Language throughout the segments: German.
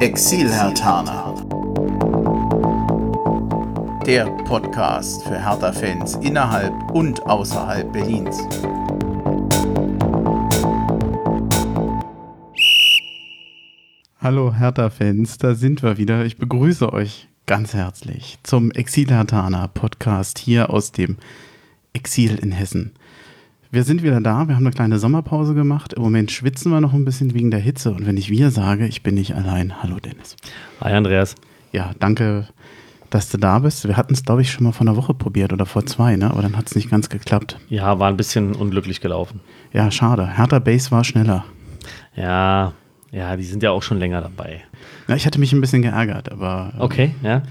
Exil-Hertaner. Der Podcast für Hertha-Fans innerhalb und außerhalb Berlins. Hallo Hertha-Fans, da sind wir wieder. Ich begrüße euch ganz herzlich zum Exil-Hertaner Podcast hier aus dem Exil in Hessen. Wir sind wieder da, wir haben eine kleine Sommerpause gemacht. Im Moment schwitzen wir noch ein bisschen wegen der Hitze. Und wenn ich wir sage, ich bin nicht allein. Hallo Dennis. Hi Andreas. Ja, danke, dass du da bist. Wir hatten es, glaube ich, schon mal vor einer Woche probiert oder vor zwei, ne? aber dann hat es nicht ganz geklappt. Ja, war ein bisschen unglücklich gelaufen. Ja, schade. Hertha Base war schneller. Ja, ja, die sind ja auch schon länger dabei. Ja, ich hatte mich ein bisschen geärgert, aber. Okay, ja.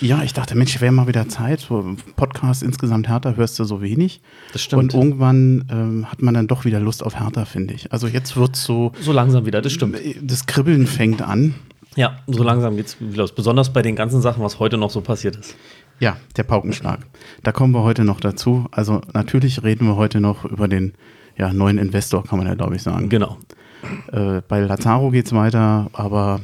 Ja, ich dachte, Mensch, wäre mal wieder Zeit. So Podcast insgesamt Hertha hörst du so wenig. Das stimmt. Und irgendwann ähm, hat man dann doch wieder Lust auf Hertha, finde ich. Also jetzt wird so, So langsam wieder, das stimmt. das Kribbeln fängt an. Ja, so langsam geht's wieder los. Besonders bei den ganzen Sachen, was heute noch so passiert ist. Ja, der Paukenschlag. Da kommen wir heute noch dazu. Also natürlich reden wir heute noch über den ja, neuen Investor, kann man ja, glaube ich, sagen. Genau. Äh, bei Lazaro geht es weiter, aber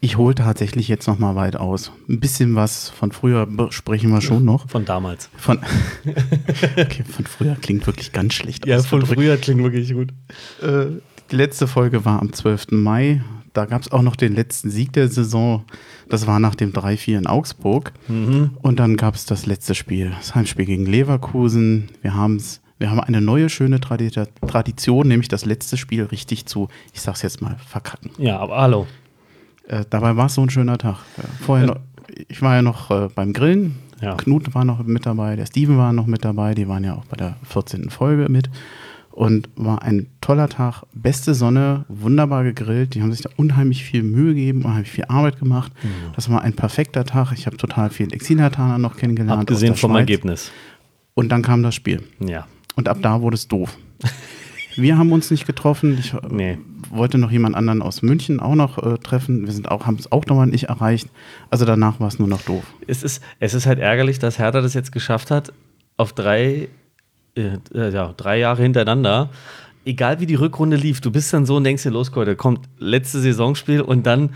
ich hole tatsächlich jetzt noch mal weit aus. Ein bisschen was von früher sprechen wir schon noch. Von damals. Von, okay, von früher klingt wirklich ganz schlecht. Ja, von früher klingt wirklich gut. Äh, die letzte Folge war am 12. Mai. Da gab es auch noch den letzten Sieg der Saison. Das war nach dem 3-4 in Augsburg. Mhm. Und dann gab es das letzte Spiel, das Heimspiel gegen Leverkusen. Wir, haben's, wir haben eine neue schöne Tradi Tradition, nämlich das letzte Spiel richtig zu, ich sag's jetzt mal, verkacken. Ja, aber hallo. Äh, dabei war es so ein schöner Tag. Vorher noch, ich war ja noch äh, beim Grillen. Ja. Knut war noch mit dabei, der Steven war noch mit dabei. Die waren ja auch bei der 14. Folge mit. Und war ein toller Tag. Beste Sonne, wunderbar gegrillt. Die haben sich da unheimlich viel Mühe gegeben, unheimlich viel Arbeit gemacht. Mhm. Das war ein perfekter Tag. Ich habe total viel Exilhartaner noch kennengelernt. Abgesehen vom Schweiz. Ergebnis. Und dann kam das Spiel. Ja. Und ab da wurde es doof. Wir haben uns nicht getroffen. Ich Nee. wollte noch jemand anderen aus München auch noch äh, treffen. Wir sind auch, haben es auch nochmal nicht erreicht. Also danach war es nur noch doof. Es ist, es ist halt ärgerlich, dass Hertha das jetzt geschafft hat, auf drei, äh, äh, ja, drei Jahre hintereinander. Egal wie die Rückrunde lief, du bist dann so und denkst dir, los, Leute, kommt letzte Saisonspiel und dann,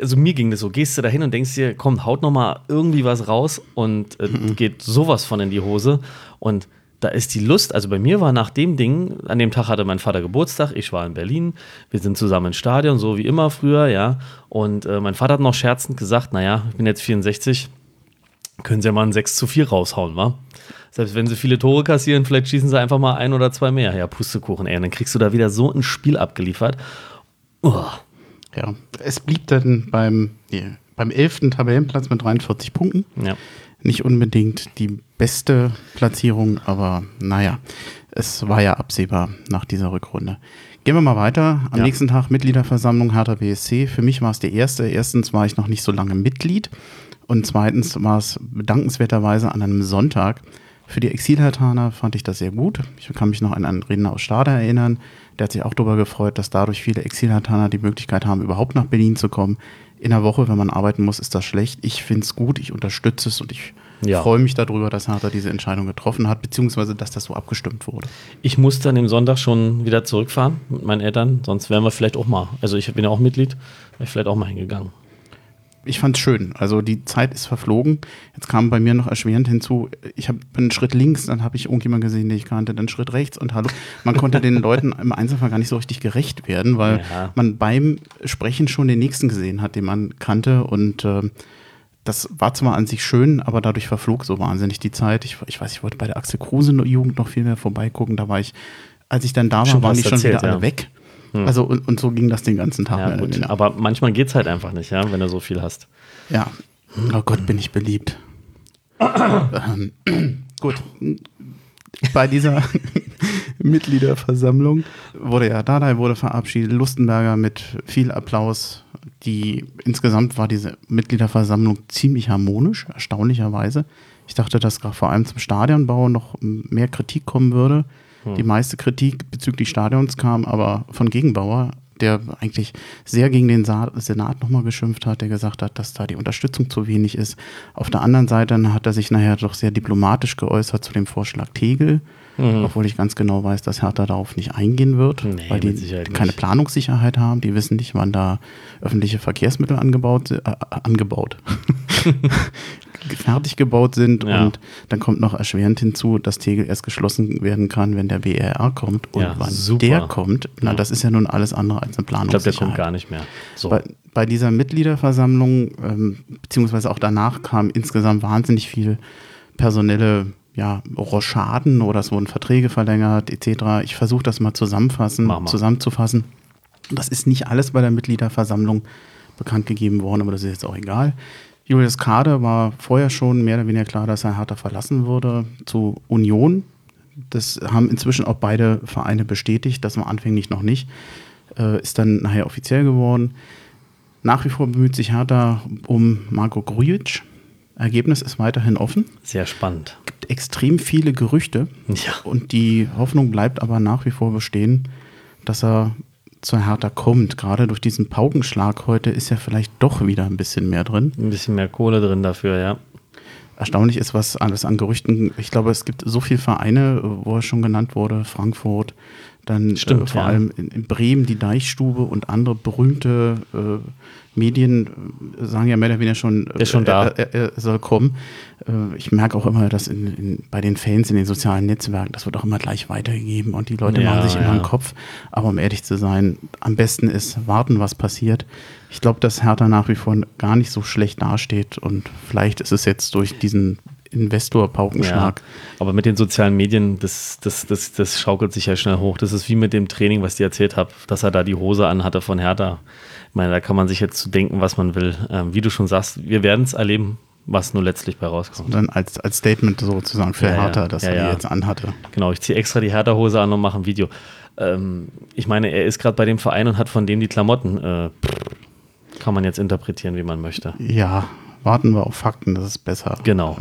also mir ging das so, gehst du da hin und denkst dir, komm, haut noch mal irgendwie was raus und äh, geht sowas von in die Hose und da ist die Lust, also bei mir war nach dem Ding, an dem Tag hatte mein Vater Geburtstag, ich war in Berlin, wir sind zusammen ins Stadion, so wie immer früher, ja, und äh, mein Vater hat noch scherzend gesagt, naja, ich bin jetzt 64, können sie ja mal ein 6 zu 4 raushauen, wa? Selbst wenn sie viele Tore kassieren, vielleicht schießen sie einfach mal ein oder zwei mehr. Ja, Pustekuchen, ey. Und dann kriegst du da wieder so ein Spiel abgeliefert. Uah. Ja. Es blieb dann beim, nee, beim 11. Tabellenplatz mit 43 Punkten. Ja. Nicht unbedingt die beste Platzierung, aber naja, es war ja absehbar nach dieser Rückrunde. Gehen wir mal weiter. Am Ja. nächsten Tag Mitgliederversammlung Hertha BSC. Für mich war es der erste. Erstens war ich noch nicht so lange Mitglied und zweitens war es bedankenswerterweise an einem Sonntag. Für die Exilhertaner fand ich das sehr gut. Ich kann mich noch an einen Redner aus Stade erinnern. Der hat sich auch darüber gefreut, dass dadurch viele Exilhertaner die Möglichkeit haben, überhaupt nach Berlin zu kommen. In der Woche, wenn man arbeiten muss, ist das schlecht. Ich finde es gut, ich unterstütze es und ich Ja. freue mich darüber, dass Hertha diese Entscheidung getroffen hat, beziehungsweise dass das so abgestimmt wurde. Ich muss dann am Sonntag schon wieder zurückfahren mit meinen Eltern, sonst wären wir vielleicht auch mal, also ich bin ja auch Mitglied, wäre ich vielleicht auch mal hingegangen. Ich fand es schön. Also die Zeit ist verflogen. Jetzt kam bei mir noch erschwerend hinzu, ich habe einen Schritt links, dann habe ich irgendjemanden gesehen, den ich kannte, dann einen Schritt rechts und hallo. Man konnte den Leuten im Einzelfall gar nicht so richtig gerecht werden, weil Ja. man beim Sprechen schon den nächsten gesehen hat, den man kannte und ähm, das war zwar an sich schön, aber dadurch verflog so wahnsinnig die Zeit. Ich, ich weiß, ich wollte bei der Axel Kruse Jugend noch viel mehr vorbeigucken. Da war ich, als ich dann da war, Schon waren die schon erzählt, wieder alle ja. Weg. Also und, und so ging das den ganzen Tag. Ja, gut, aber manchmal geht es halt einfach nicht, ja, wenn du so viel hast. Ja. Oh Gott, bin ich beliebt. ähm, gut. Bei dieser Mitgliederversammlung wurde ja Dardai wurde verabschiedet, Lustenberger mit viel Applaus. Die insgesamt war diese Mitgliederversammlung ziemlich harmonisch, erstaunlicherweise. Ich dachte, dass gerade vor allem zum Stadionbau noch mehr Kritik kommen würde. Die meiste Kritik bezüglich Stadions kam aber von Gegenbauer. der eigentlich sehr gegen den Sa Senat nochmal geschimpft hat, der gesagt hat, dass da die Unterstützung zu wenig ist. Auf der anderen Seite hat er sich nachher doch sehr diplomatisch geäußert zu dem Vorschlag Tegel, mhm. obwohl ich ganz genau weiß, dass Hertha darauf nicht eingehen wird, nee, weil die keine. Planungssicherheit haben. Die wissen nicht, wann da öffentliche Verkehrsmittel angebaut, äh, angebaut fertig gebaut sind ja. und dann kommt noch erschwerend hinzu, dass Tegel erst geschlossen werden kann, wenn der BRR kommt und ja, wann super. der kommt, na, das ist ja nun alles andere als eine Planung. Ich glaube, der kommt gar nicht mehr. So. Bei, bei, dieser Mitgliederversammlung, ähm, beziehungsweise auch danach kam insgesamt wahnsinnig viel personelle ja, Rochaden oder es wurden Verträge verlängert etc. Ich versuche das mal zusammenfassen, mal. zusammenzufassen. Das ist nicht alles bei der Mitgliederversammlung bekannt gegeben worden, aber das ist jetzt auch egal. Julius Kade war vorher schon mehr oder weniger klar, dass er Hertha verlassen würde zu Union. Das haben inzwischen auch beide Vereine bestätigt, das war anfänglich noch nicht. Äh, ist dann nachher offiziell geworden. Nach wie vor bemüht sich Hertha um Marco Grujic. Ergebnis ist weiterhin offen. Sehr spannend. Es gibt extrem viele Gerüchte. Ja. Und die Hoffnung bleibt aber nach wie vor bestehen, dass er zu Hertha kommt. Gerade durch diesen Paukenschlag heute ist ja vielleicht doch wieder ein bisschen mehr drin. Ein bisschen mehr Kohle drin dafür, ja. Erstaunlich ist, was alles an Gerüchten. Ich glaube, es gibt so viele Vereine, wo er schon genannt wurde: Frankfurt, dann Stimmt, äh, vor ja. allem in, in, Bremen die Deichstube und andere berühmte äh, Medien äh, sagen ja mehr oder weniger schon, ist schon da. Er, er, er soll kommen. Äh, ich merke auch immer, dass in, in, bei den Fans in den sozialen Netzwerken, das wird auch immer gleich weitergegeben und die Leute ja, machen sich immer einen Kopf. Aber um ehrlich zu sein, am besten ist warten, was passiert. Ich glaube, dass Hertha nach wie vor gar nicht so schlecht dasteht und vielleicht ist es jetzt durch diesen Investor-Paukenschlag. Ja, aber mit den sozialen Medien, das, das, das, das schaukelt sich ja schnell hoch. Das ist wie mit dem Training, was ich erzählt habe, dass er da die Hose anhatte von Hertha. Ich meine, da kann man sich jetzt zu denken, was man will. Ähm, wie du schon sagst, wir werden es erleben, was nur letztlich bei rauskommt. Und dann als, als Statement sozusagen für ja, Hertha, dass ja, er die jetzt anhatte. Genau, ich ziehe extra die Hertha-Hose an und mache ein Video. Ähm, ich meine, er ist gerade bei dem Verein und hat von dem die Klamotten. Äh, kann man jetzt interpretieren, wie man möchte. Ja, warten wir auf Fakten, das ist besser. Genau.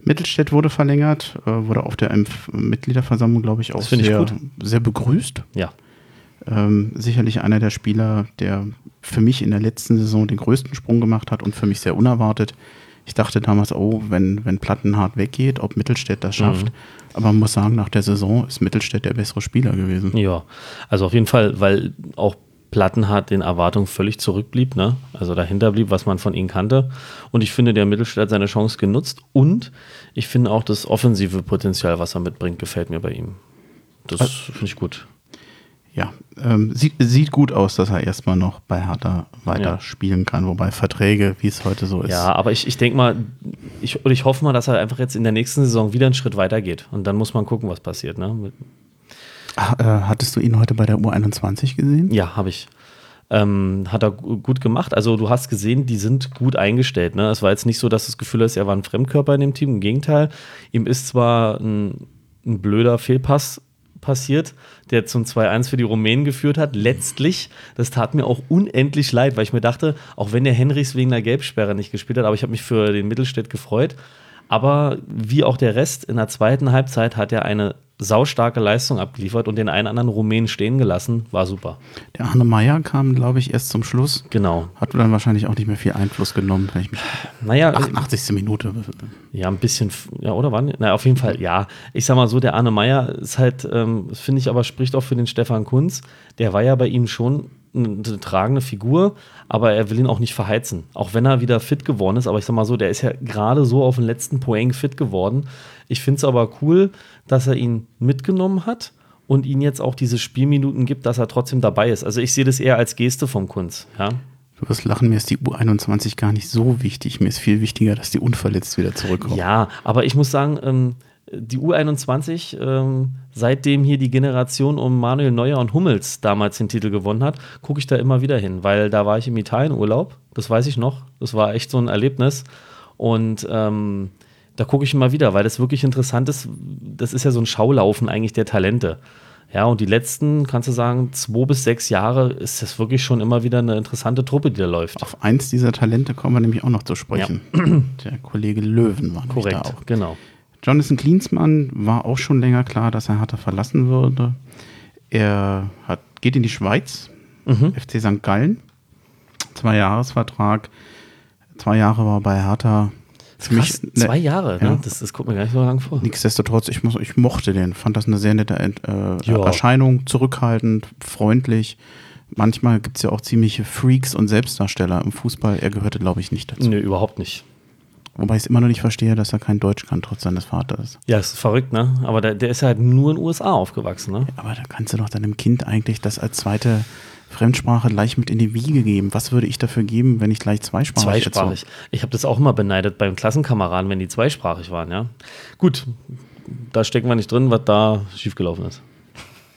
Mittelstädt wurde verlängert, äh, wurde auf der Mitgliederversammlung, glaube ich, auch sehr, sehr begrüßt. Ja. Ähm, sicherlich einer der Spieler, der für mich in der letzten Saison den größten Sprung gemacht hat und für mich sehr unerwartet. Ich dachte damals, oh, wenn, wenn Plattenhardt weggeht, ob Mittelstädt das schafft. Mhm. Aber man muss sagen, nach der Saison ist Mittelstädt der bessere Spieler gewesen. Ja, also auf jeden Fall, weil auch Plattenhardt den Erwartungen völlig zurückblieb, ne? also dahinter blieb, was man von ihm kannte. Und ich finde, der Mittelstädt hat seine Chance genutzt und ich finde auch das offensive Potenzial, was er mitbringt, gefällt mir bei ihm. Das also, finde ich gut. Ja, ähm, sieht, sieht gut aus, dass er erstmal noch bei Hertha weiter ja. spielen kann, wobei Verträge, wie es heute so ist. Ja, aber ich, ich denke mal, ich, ich hoffe mal, dass er einfach jetzt in der nächsten Saison wieder einen Schritt weiter geht. Und dann muss man gucken, was passiert. Ne? Äh, hattest du ihn heute bei der U21 gesehen? Ja, habe ich. Ähm, hat er gut gemacht. Also du hast gesehen, die sind gut eingestellt. Ne? Es war jetzt nicht so, dass das Gefühl ist, er war ein Fremdkörper in dem Team. Im Gegenteil, ihm ist zwar ein, ein blöder Fehlpass passiert, der zum 2-1 für die Rumänen geführt hat. Letztlich, das tat mir auch unendlich leid, weil ich mir dachte, auch wenn der Henrichs wegen der Gelbsperre nicht gespielt hat, aber ich habe mich für den Mittelstädt gefreut. Aber wie auch der Rest, in der zweiten Halbzeit hat er eine saustarke Leistung abgeliefert und den einen anderen Rumänen stehen gelassen. War super. Der Arne Meyer kam, glaube ich, erst zum Schluss. Genau. Hat dann wahrscheinlich auch nicht mehr viel Einfluss genommen, wenn ich mich. Naja. 88. Minute. Ja, ein bisschen. Ja, oder wann? Na, auf jeden Fall, ja. Ich sag mal so, der Arne Meyer ist halt, ähm, finde ich aber, spricht auch für den Stefan Kunz. Der war ja bei ihm schon eine, tragende Figur, aber er will ihn auch nicht verheizen. Auch wenn er wieder fit geworden ist. Aber ich sag mal so, der ist ja gerade so auf den letzten Poeng fit geworden. Ich finde es aber cool, dass er ihn mitgenommen hat und ihn jetzt auch diese Spielminuten gibt, dass er trotzdem dabei ist. Also ich sehe das eher als Geste vom Kunz. Ja? Du wirst lachen, mir ist die U21 gar nicht so wichtig. Mir ist viel wichtiger, dass die unverletzt wieder zurückkommen. Ja, aber ich muss sagen, ähm, die U21, ähm, seitdem hier die Generation um Manuel Neuer und Hummels damals den Titel gewonnen hat, gucke ich da immer wieder hin, weil da war ich im Italienurlaub, das weiß ich noch. Das war echt so ein Erlebnis. Und ähm, da gucke ich immer wieder, weil das wirklich interessant ist. Das ist ja so ein Schaulaufen eigentlich der Talente. Ja, und die letzten, kannst du sagen, zwei bis sechs Jahre ist das wirklich schon immer wieder eine interessante Truppe, die da läuft. Auf eins dieser Talente kommen wir nämlich auch noch zu sprechen. Ja. Der Kollege Löwen war Korrekt, da auch. genau. Jonathan Klinsmann war auch schon länger klar, dass er Hertha verlassen würde. Er hat, geht in die Schweiz, FC St. Gallen. Zwei Jahresvertrag. Zwei Jahre war bei Hertha. Für Krass, mich zwei Jahre, ja. ne? Das, das kommt mir gar nicht so lange vor. Nichtsdestotrotz, ich, muss, ich mochte den, fand das eine sehr nette äh, Ja. Erscheinung, zurückhaltend, freundlich. Manchmal gibt es ja auch ziemliche Freaks und Selbstdarsteller im Fußball. Er gehörte, glaube ich, nicht dazu. Nö, überhaupt nicht. Wobei ich es immer noch nicht verstehe, dass er kein Deutsch kann, trotz seines Vaters. Ja, ist verrückt, ne? Aber der, der ist halt nur in den USA aufgewachsen, ne? Aber da kannst du doch deinem Kind eigentlich das als zweite Fremdsprache gleich mit in die Wiege geben. Was würde ich dafür geben, wenn ich gleich zweisprachig Zweisprachig. Ich habe das auch immer beneidet beim Klassenkameraden, wenn die zweisprachig waren, ja. Gut, da stecken wir nicht drin, was da schiefgelaufen ist.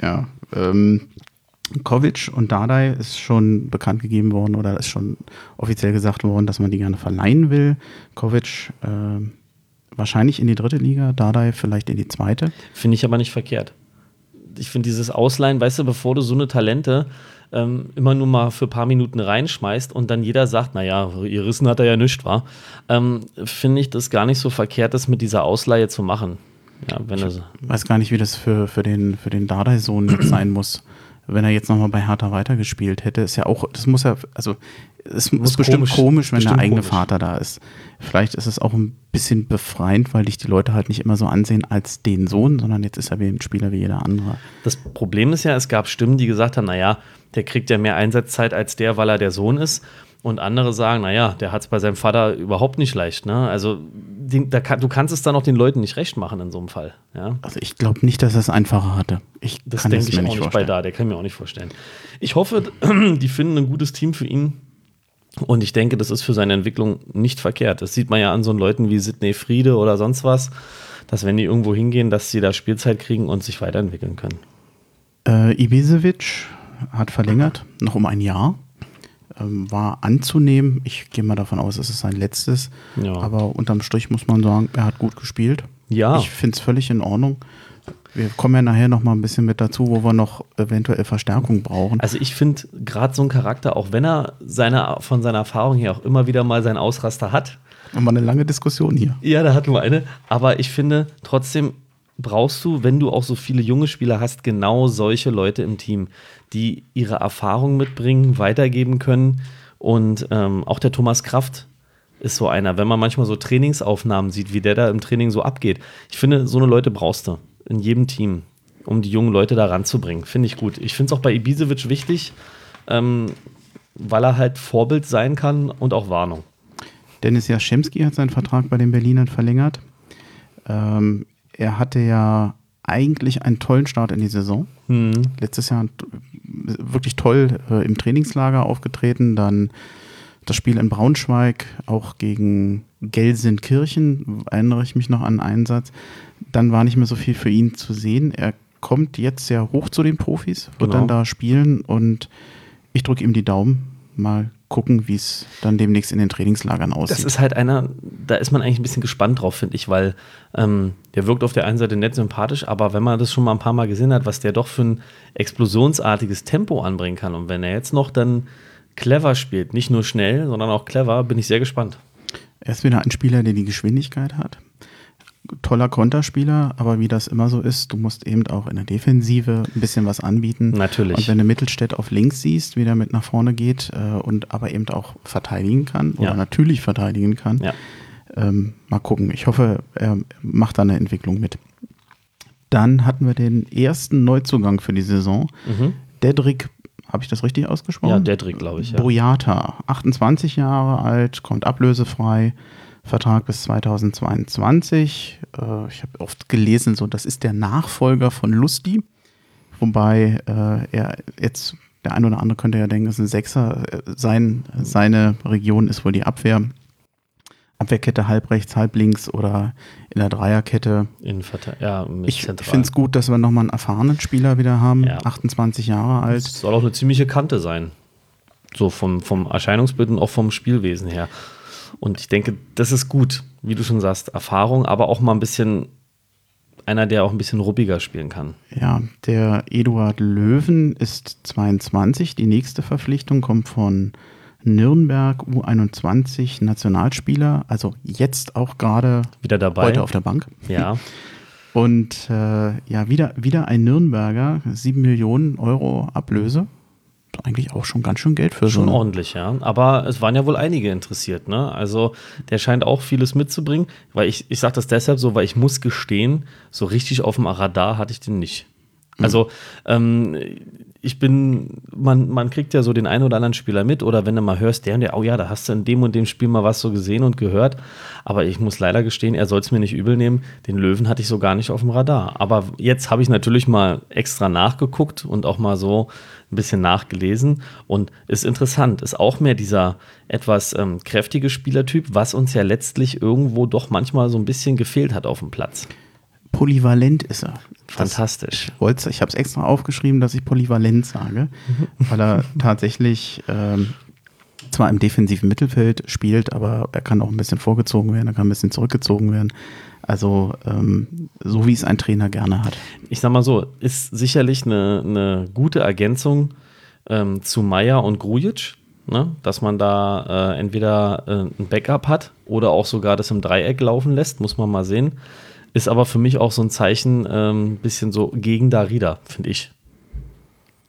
Ja, ähm, Kovic und Dardai ist schon bekannt gegeben worden oder ist schon offiziell gesagt worden, dass man die gerne verleihen will. Kovic äh, wahrscheinlich in die dritte Liga, Dardai vielleicht in die zweite. Finde ich aber nicht verkehrt. Ich finde dieses Ausleihen, weißt du, bevor du so eine Talente ähm, immer nur mal für ein paar Minuten reinschmeißt und dann jeder sagt, naja, ihr Rissen hat er ja nichts, war, ähm, finde ich das gar nicht so verkehrt, das mit dieser Ausleihe zu machen. Ja, wenn er, Weiß gar nicht, wie das für, für den, für den Dardai-Sohn sein muss. Wenn er jetzt nochmal bei Hertha weitergespielt hätte, ist ja auch, das muss ja, also es Muss ist bestimmt komisch- komisch, wenn bestimmt der eigene komisch. Vater da ist. Vielleicht ist es auch ein bisschen befreiend, weil dich die Leute halt nicht immer so ansehen als den Sohn, sondern jetzt ist er wie ein Spieler wie jeder andere. Das Problem ist ja, es gab Stimmen, die gesagt haben, naja, der kriegt ja mehr Einsatzzeit als der, weil er der Sohn ist. Und andere sagen, naja, der hat es bei seinem Vater überhaupt nicht leicht. Ne? Also den, kann, du kannst es dann auch den Leuten nicht recht machen in so einem Fall. Ja? Also ich glaube nicht, dass er es einfacher hatte. Ich Das kann denke ich mir auch nicht nicht bei vorstellen. da, der kann mir auch nicht vorstellen. Ich hoffe, die finden ein gutes Team für ihn. Und ich denke, das ist für seine Entwicklung nicht verkehrt. Das sieht man ja an so Leuten wie Sidney Friede oder sonst was, dass wenn die irgendwo hingehen, dass sie da Spielzeit kriegen und sich weiterentwickeln können. Äh, Ibisevic hat verlängert, noch um ein Jahr. Ähm, war anzunehmen. Ich gehe mal davon aus, es ist sein letztes. Ja. Aber unterm Strich muss man sagen, er hat gut gespielt. Ja. Ich finde es völlig in Ordnung. Wir kommen ja nachher noch mal ein bisschen mit dazu, wo wir noch eventuell Verstärkung brauchen. Also ich finde gerade so ein Charakter, auch wenn er seine, von seiner Erfahrung her auch immer wieder mal seinen Ausraster hat, Und mal eine lange Diskussion hier. Ja, da hatten wir eine. Aber ich finde, trotzdem brauchst du, wenn du auch so viele junge Spieler hast, genau solche Leute im Team, die ihre Erfahrung mitbringen, weitergeben können. Und ähm, auch der Thomas Kraft ist so einer, wenn man manchmal so Trainingsaufnahmen sieht, wie der da im Training so abgeht. Ich finde, so eine Leute brauchst du in jedem Team, um die jungen Leute da ranzubringen. Finde ich gut. Ich finde es auch bei Ibisevic wichtig, ähm, weil er halt Vorbild sein kann und auch Warnung. Dennis Jaschemski hat seinen Vertrag bei den Berlinern verlängert. Ähm, er hatte ja eigentlich einen tollen Start in die Saison. Letztes Jahr wirklich toll äh, im Trainingslager aufgetreten. Dann das Spiel in Braunschweig, auch gegen Gelsenkirchen, erinnere ich mich noch an einen Satz. Dann war nicht mehr so viel für ihn zu sehen. Er kommt jetzt sehr hoch zu den Profis, wird Genau. dann da spielen und ich drücke ihm die Daumen. Mal gucken, wie es dann demnächst in den Trainingslagern aussieht. Das ist halt einer, da ist man eigentlich ein bisschen gespannt drauf, finde ich, weil ähm, der wirkt auf der einen Seite nett sympathisch, aber wenn man das schon mal ein paar Mal gesehen hat, was der doch für ein explosionsartiges Tempo anbringen kann und wenn er jetzt noch dann clever spielt, nicht nur schnell, sondern auch clever, bin ich sehr gespannt. Er ist wieder ein Spieler, der die Geschwindigkeit hat. Toller Konterspieler, aber wie das immer so ist, du musst eben auch in der Defensive ein bisschen was anbieten. Natürlich. Und wenn du Mittelstädt auf links siehst, wie der mit nach vorne geht äh, und aber eben auch verteidigen kann oder Ja. natürlich verteidigen kann, Ja. ähm, mal gucken. Ich hoffe, er macht da eine Entwicklung mit. Dann hatten wir den ersten Neuzugang für die Saison. Dedrick, habe ich das richtig ausgesprochen? Ja, Dedrick, glaube ich. Ja. Boyata, 28 Jahre alt, kommt ablösefrei, Vertrag bis 2022. Äh, ich habe oft gelesen, so das ist der Nachfolger von Lusti, wobei äh, er jetzt der ein oder andere könnte ja denken, es ist ein Sechser. Äh, Sein, seine Region ist wohl die Abwehr. Abwehrkette halb rechts, halb links oder in der Dreierkette. Innenverte ja, Ich finde es gut, dass wir nochmal einen erfahrenen Spieler wieder haben, Ja. 28 Jahre alt. Es soll auch eine ziemliche Kante sein. So vom, vom Erscheinungsbild und auch vom Spielwesen her. Und ich denke, das ist gut, wie du schon sagst, Erfahrung, aber auch mal ein bisschen einer, der auch ein bisschen ruppiger spielen kann. Ja, der Eduard Löwen ist 22. Die nächste Verpflichtung kommt von Nürnberg U21 Nationalspieler, also jetzt auch gerade Wieder dabei. heute auf der Bank. Ja, Und äh, ja, wieder, wieder ein Nürnberger, 7 Millionen Euro Ablöse. Eigentlich auch schon ganz schön Geld für Schon so. ordentlich, ja. Aber es waren ja wohl einige interessiert, ne? Also der scheint auch vieles mitzubringen. Weil ich, ich sage das deshalb so, weil ich muss gestehen, so richtig auf dem Radar hatte ich den nicht. Also ähm, ich bin, man, man kriegt ja so den einen oder anderen Spieler mit oder wenn du mal hörst, der und der, oh ja, da hast du in dem und dem Spiel mal was so gesehen und gehört. Aber ich muss leider gestehen, er soll es mir nicht übel nehmen. Den Löwen hatte ich so gar nicht auf dem Radar. Aber jetzt habe ich natürlich mal extra nachgeguckt und auch mal so ein bisschen nachgelesen und ist interessant. Ist auch mehr dieser etwas ähm, kräftige Spielertyp, was uns ja letztlich irgendwo doch manchmal so ein bisschen gefehlt hat auf dem Platz. Polyvalent ist er. Fantastisch. Das, ich habe es extra aufgeschrieben, dass ich polyvalent sage, weil er tatsächlich ähm, zwar im defensiven Mittelfeld spielt, aber er kann auch ein bisschen vorgezogen werden, er kann ein bisschen zurückgezogen werden. Also ähm, so wie es ein Trainer gerne hat. ich sag mal so, ist sicherlich eine, eine gute Ergänzung ähm, zu Meier und Grujic, ne? dass man da äh, entweder äh, ein Backup hat oder auch sogar das im Dreieck laufen lässt, muss man mal sehen. Ist aber für mich auch so ein Zeichen, ein ähm, bisschen so gegen Darida, finde ich.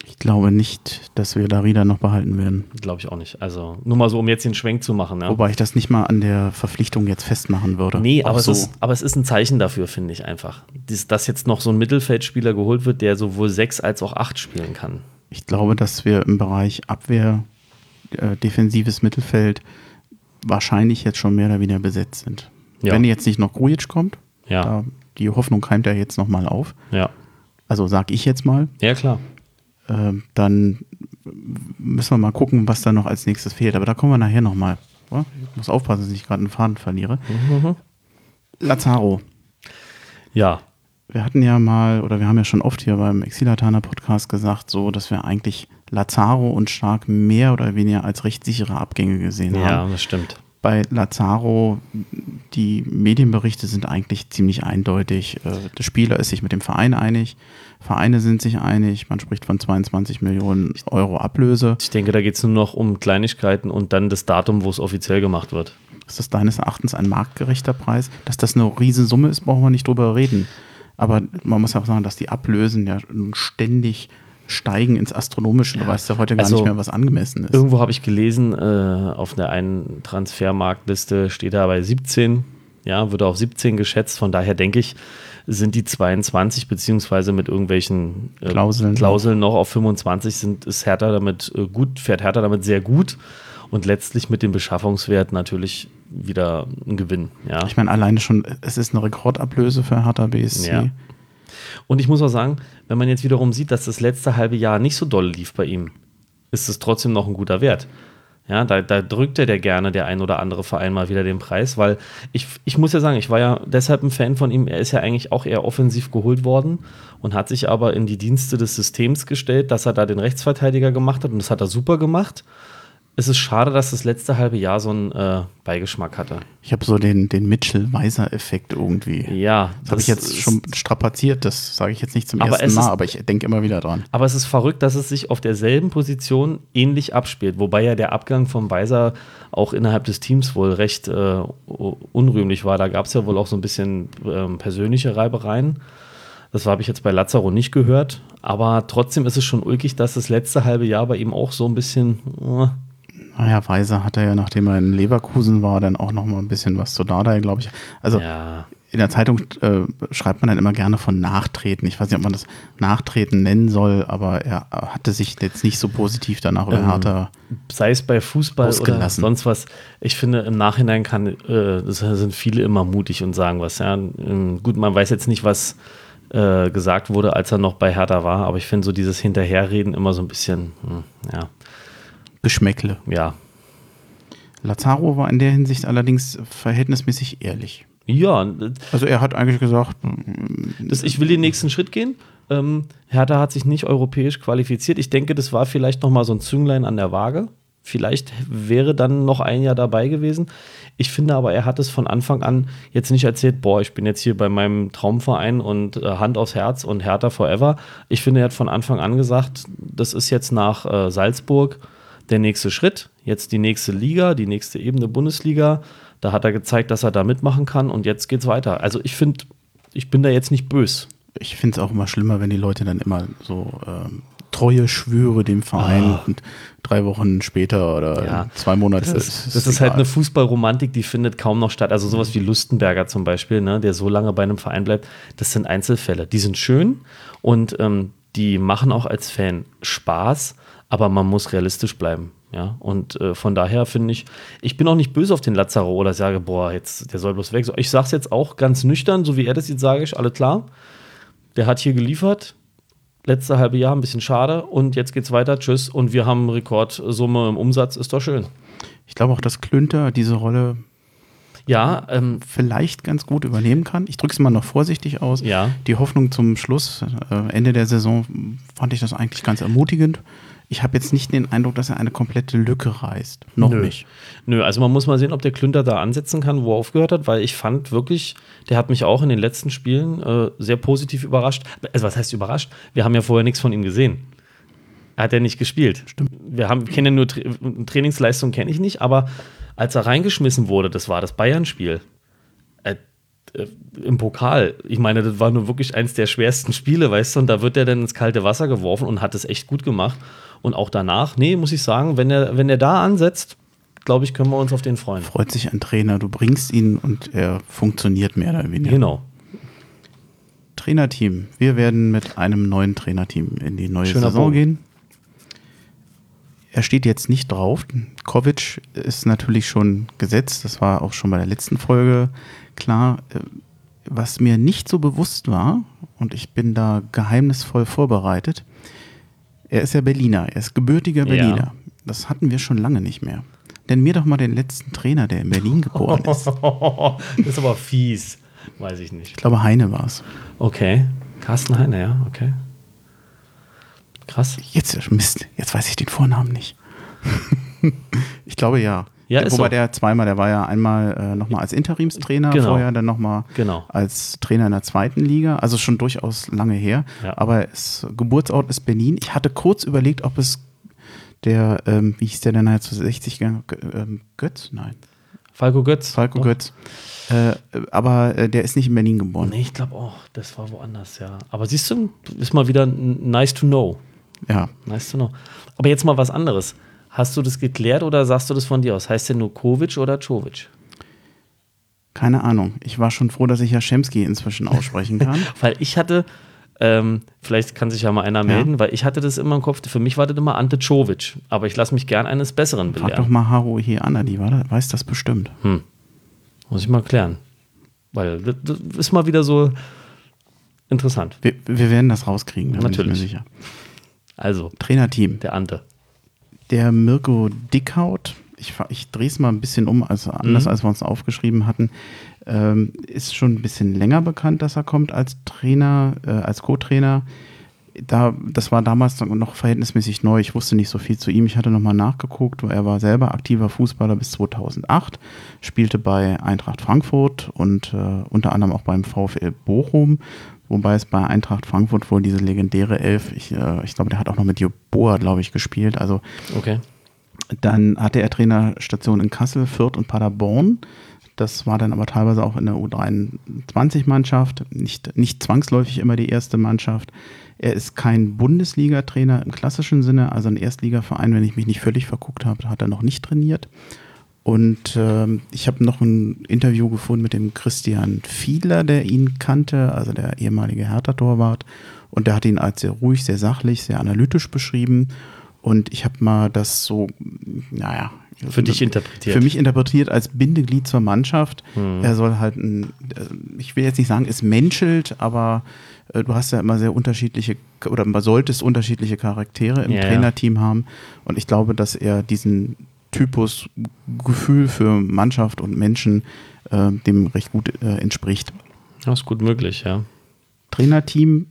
Ich glaube nicht, dass wir Darida noch behalten werden. Glaube ich auch nicht. Also nur mal so, um jetzt den Schwenk zu machen. Ja. Wobei ich das nicht mal an der Verpflichtung jetzt festmachen würde. Nee, aber, so. es ist, aber es ist ein Zeichen dafür, finde ich einfach. Dies, dass jetzt noch so ein Mittelfeldspieler geholt wird, der sowohl sechs als auch acht spielen kann. Ich glaube, dass wir im Bereich Abwehr, äh, defensives Mittelfeld wahrscheinlich jetzt schon mehr oder weniger besetzt sind. Ja. Wenn jetzt nicht noch Grujic kommt, Ja, da, die Hoffnung keimt ja jetzt nochmal auf. ja. Also sag ich jetzt mal, Ja, klar. ähm, dann müssen wir mal gucken, was da noch als nächstes fehlt. Aber da kommen wir nachher nochmal. Ich muss aufpassen, dass ich gerade einen Faden verliere. Mhm. Lazaro. Ja, Wir hatten ja mal, oder wir haben ja schon oft hier beim Exilatana Podcast gesagt, so, dass wir eigentlich Lazaro und Stark mehr oder weniger als recht sichere Abgänge gesehen ja, haben. das stimmt. Bei Lazaro, die Medienberichte sind eigentlich ziemlich eindeutig. Äh, Der Spieler ist sich mit dem Verein einig, Vereine sind sich einig, man spricht von 22 Millionen Euro Ablöse. Ich denke, da geht es nur noch um Kleinigkeiten und dann das Datum, wo es offiziell gemacht wird. Ist das deines Erachtens ein marktgerechter Preis? Dass das eine Riesensumme ist, brauchen wir nicht drüber reden. Aber man muss auch sagen, dass die Ablösen ja ständig steigen ins Astronomische. Du weißt ja heute gar Also, nicht mehr, was angemessen ist. Irgendwo habe ich gelesen, äh, auf der einen Transfermarktliste steht er bei 17, ja, wird auf 17 geschätzt. Von daher denke ich, sind die 22 beziehungsweise mit irgendwelchen äh, Klauseln. Klauseln noch auf 25 sind, ist Hertha damit äh, gut, fährt Hertha damit sehr gut und letztlich mit dem Beschaffungswert natürlich wieder ein Gewinn. Ja. Ich meine, alleine schon, es ist eine Rekordablöse für Hertha BSC. Ja. Und ich muss auch sagen, wenn man jetzt wiederum sieht, dass das letzte halbe Jahr nicht so doll lief bei ihm, ist es trotzdem noch ein guter Wert. Ja, da, da drückt er der gerne der ein oder andere Verein mal wieder den Preis, weil ich, ich muss ja sagen, ich war ja deshalb ein Fan von ihm. Er ist ja eigentlich auch eher offensiv geholt worden und hat sich aber in die Dienste des Systems gestellt, dass er da den Rechtsverteidiger gemacht hat und das hat er super gemacht. Es ist schade, dass das letzte halbe Jahr so einen äh, Beigeschmack hatte. Ich habe so den, den Mitchell-Weiser-Effekt irgendwie. Ja, Das habe ich jetzt schon strapaziert, das sage ich jetzt nicht zum ersten Mal, ist- aber ich denke immer wieder dran. Aber es ist verrückt, dass es sich auf derselben Position ähnlich abspielt, wobei ja der Abgang von Weiser auch innerhalb des Teams wohl recht äh, unrühmlich war. Da gab es ja wohl auch so ein bisschen ähm, persönliche Reibereien. Das habe ich jetzt bei Lazaro nicht gehört. Aber trotzdem ist es schon ulkig, dass das letzte halbe Jahr bei ihm auch so ein bisschen. Äh, Naja, Weiser hatte ja, nachdem er in Leverkusen war, dann auch noch mal ein bisschen was zu Dardai, glaube ich. Also ja, in der Zeitung äh, schreibt man dann immer gerne von Nachtreten. Ich weiß nicht, ob man das Nachtreten nennen soll, aber er hatte sich jetzt nicht so positiv danach über Ähm, Hertha. sei es bei Fußball oder sonst was. Ich finde, im Nachhinein kann, äh, sind viele immer mutig und sagen was. Ja. Ähm, Gut, man weiß jetzt nicht, was äh, gesagt wurde, als er noch bei Hertha war, aber ich finde so dieses Hinterherreden immer so ein bisschen, hm, ja, Geschmäckle. ja. Lazaro war in der Hinsicht allerdings verhältnismäßig ehrlich. Ja, Also er hat eigentlich gesagt, das, ich will den nächsten Schritt gehen. Ähm, Hertha hat sich nicht europäisch qualifiziert. Ich denke, das war vielleicht noch mal so ein Zünglein an der Waage. Vielleicht wäre dann noch ein Jahr dabei gewesen. Ich finde aber, er hat es von Anfang an jetzt nicht erzählt, boah, ich bin jetzt hier bei meinem Traumverein und äh, Hand aufs Herz und Hertha forever. Ich finde, er hat von Anfang an gesagt, das ist jetzt nach äh, Salzburg der nächste Schritt. Jetzt die nächste Liga, die nächste Ebene Bundesliga. Da hat er gezeigt, dass er da mitmachen kann und jetzt geht's weiter. Also ich finde, ich bin da jetzt nicht böse. ich finde es auch immer schlimmer, wenn die Leute dann immer so ähm, Treue schwöre dem Verein Ah. und drei Wochen später oder Ja. zwei Monate. Das ist, das ist halt egal. eine Fußballromantik, die findet kaum noch statt. Also sowas wie Lustenberger zum Beispiel, ne, der so lange bei einem Verein bleibt, das sind Einzelfälle. Die sind schön und ähm, die machen auch als Fan Spaß, aber man muss realistisch bleiben. Ja, und äh, von daher finde ich, ich bin auch nicht böse auf den Lazaro oder sage, boah, jetzt, der soll bloß weg. So, Ich sage es jetzt auch ganz nüchtern, so wie er das jetzt sage ich, alle klar. Der hat hier geliefert, letzte halbe Jahr ein bisschen schade und jetzt geht's weiter, tschüss. Und wir haben Rekordsumme im Umsatz, ist doch schön. Ich glaube auch, dass Klünter diese Rolle Ja, ähm, vielleicht ganz gut übernehmen kann. Ich drücke es mal noch vorsichtig aus. Ja. Die Hoffnung zum Schluss, äh, Ende der Saison, fand ich das eigentlich ganz ermutigend. Ich habe jetzt nicht den Eindruck, dass er eine komplette Lücke reißt. Noch Nö. nicht. Nö, also man muss mal sehen, ob der Klünter da ansetzen kann, wo er aufgehört hat, weil ich fand wirklich, der hat mich auch in den letzten Spielen äh, sehr positiv überrascht. Also was heißt überrascht? Wir haben ja vorher nichts von ihm gesehen. Er hat ja nicht gespielt. Stimmt. Wir haben, kennen ja nur Tra Trainingsleistung kenne ich nicht, aber als er reingeschmissen wurde, das war das Bayern-Spiel. Äh, äh, Im Pokal. Ich meine, das war nur wirklich eins der schwersten Spiele, weißt du, und da wird er dann ins kalte Wasser geworfen und hat es echt gut gemacht. Und auch danach, nee, muss ich sagen, wenn er, wenn er da ansetzt, glaube ich, können wir uns auf den freuen. Freut sich ein Trainer, du bringst ihn und er funktioniert mehr oder weniger. Genau. Trainerteam. Wir werden mit einem neuen Trainerteam in die neue Schöner Saison Bogen. gehen. Er steht jetzt nicht drauf. Kovic ist natürlich schon gesetzt. Das war auch schon bei der letzten Folge klar. Was mir nicht so bewusst war, und ich bin da geheimnisvoll vorbereitet, er ist ja Berliner. Er ist gebürtiger Ja. Berliner. Das hatten wir schon lange nicht mehr. Nenn mir doch mal den letzten Trainer, der in Berlin geboren ist. das ist aber fies. Weiß ich nicht. Ich glaube, Heine war es. Okay. Carsten Heine, ja, okay. Krass. Jetzt, Mist, jetzt weiß ich den Vornamen nicht. ich glaube ja. Ja, Der- Wobei so. der zweimal, der war ja einmal äh, nochmal als Interimstrainer Genau. vorher, dann nochmal Genau. als Trainer in der zweiten Liga, also schon durchaus lange her. Ja. Aber es, Geburtsort ist Berlin. Ich hatte kurz überlegt, ob es der, ähm, wie hieß der denn halt zu 60 gegangen? Ähm, Götz? Nein. Falco Götz. Falco Oh. Götz. Äh, aber äh, der ist nicht in Berlin geboren. Nee, ich glaube auch, das war woanders, ja. Aber siehst du, ist mal wieder nice to know. Ja. Nice to know. Aber jetzt mal was anderes. Hast du das geklärt oder sagst du das von dir aus? Heißt der nur Kovic oder Czovic? Keine Ahnung. Ich war schon froh, dass ich Jaschemski inzwischen aussprechen kann. Weil ich hatte, ähm, vielleicht kann sich ja mal einer melden, weil ich hatte das immer im Kopf, für mich war das immer Ante Czovic. Aber ich lasse mich gern eines Besseren Frag doch belehren. mal Haruhi Anna, die war da, weiß das bestimmt. Muss ich mal klären. Weil das, das ist mal wieder so interessant. Wir, wir werden das rauskriegen, da bin Natürlich. ich mir sicher. Also, Trainerteam. der Ante. Der Mirko Dickhaut, ich, ich drehe es mal ein bisschen um, also anders Mhm. als wir uns aufgeschrieben hatten, ähm, ist schon ein bisschen länger bekannt, dass er kommt als Trainer, äh, als Co-Trainer. Da, das war damals noch verhältnismäßig neu. Ich wusste nicht so viel zu ihm. Ich hatte nochmal nachgeguckt, er war selber aktiver Fußballer bis 2008, spielte bei Eintracht Frankfurt und äh, unter anderem auch beim VfL Bochum, wobei es bei Eintracht Frankfurt wohl diese legendäre Elf, ich, äh, ich glaube, der hat auch noch mit Joboa, glaube ich, gespielt. Also Okay. dann hatte er Trainerstationen in Kassel, Fürth und Paderborn. Das war dann aber teilweise auch in der U23-Mannschaft, nicht, nicht zwangsläufig immer die erste Mannschaft. Er ist kein Bundesliga-Trainer im klassischen Sinne, also ein Erstligaverein, wenn ich mich nicht völlig verguckt habe, hat er noch nicht trainiert. Und ähm, ich habe noch ein Interview gefunden mit dem Christian Fiedler, der ihn kannte, also der ehemalige Hertha-Torwart. Und der hat ihn als sehr ruhig, sehr sachlich, sehr analytisch beschrieben. Und ich habe mal das so, naja. Für dich interpretiert. Für mich interpretiert als Bindeglied zur Mannschaft. Er soll halt ein, äh, ich will jetzt nicht sagen, es menschelt, aber äh, du hast ja immer sehr unterschiedliche, oder man solltest unterschiedliche Charaktere im Ja, ja. Trainerteam haben. Und ich glaube, dass er diesen Typus Gefühl für Mannschaft und Menschen äh, dem recht gut äh, entspricht. Das ist gut möglich, ja. Trainerteam,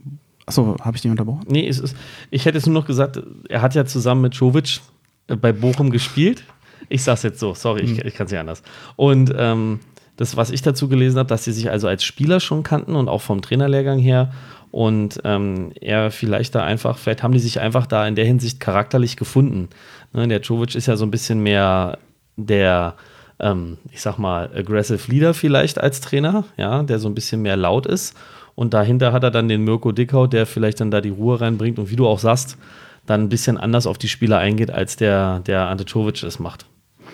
achso, habe ich dich unterbrochen? Nee, es ist, ich hätte es nur noch gesagt, er hat ja zusammen mit Jovic äh, bei Bochum gespielt. Ich sag's jetzt so, sorry, ich, ich kann es nicht anders. Und ähm, das, was ich dazu gelesen habe, dass sie sich also als Spieler schon kannten und auch vom Trainerlehrgang her. Und ähm, er vielleicht da einfach, vielleicht haben die sich einfach da in der Hinsicht charakterlich gefunden. Ne, der Jovic ist ja so ein bisschen mehr der, ähm, ich sag mal, aggressive Leader vielleicht als Trainer, ja, der so ein bisschen mehr laut ist. Und dahinter hat er dann den Mirko Dickhaut, der vielleicht dann da die Ruhe reinbringt. Und wie du auch sagst, dann ein bisschen anders auf die Spieler eingeht, als der, der Ante Czovic es macht.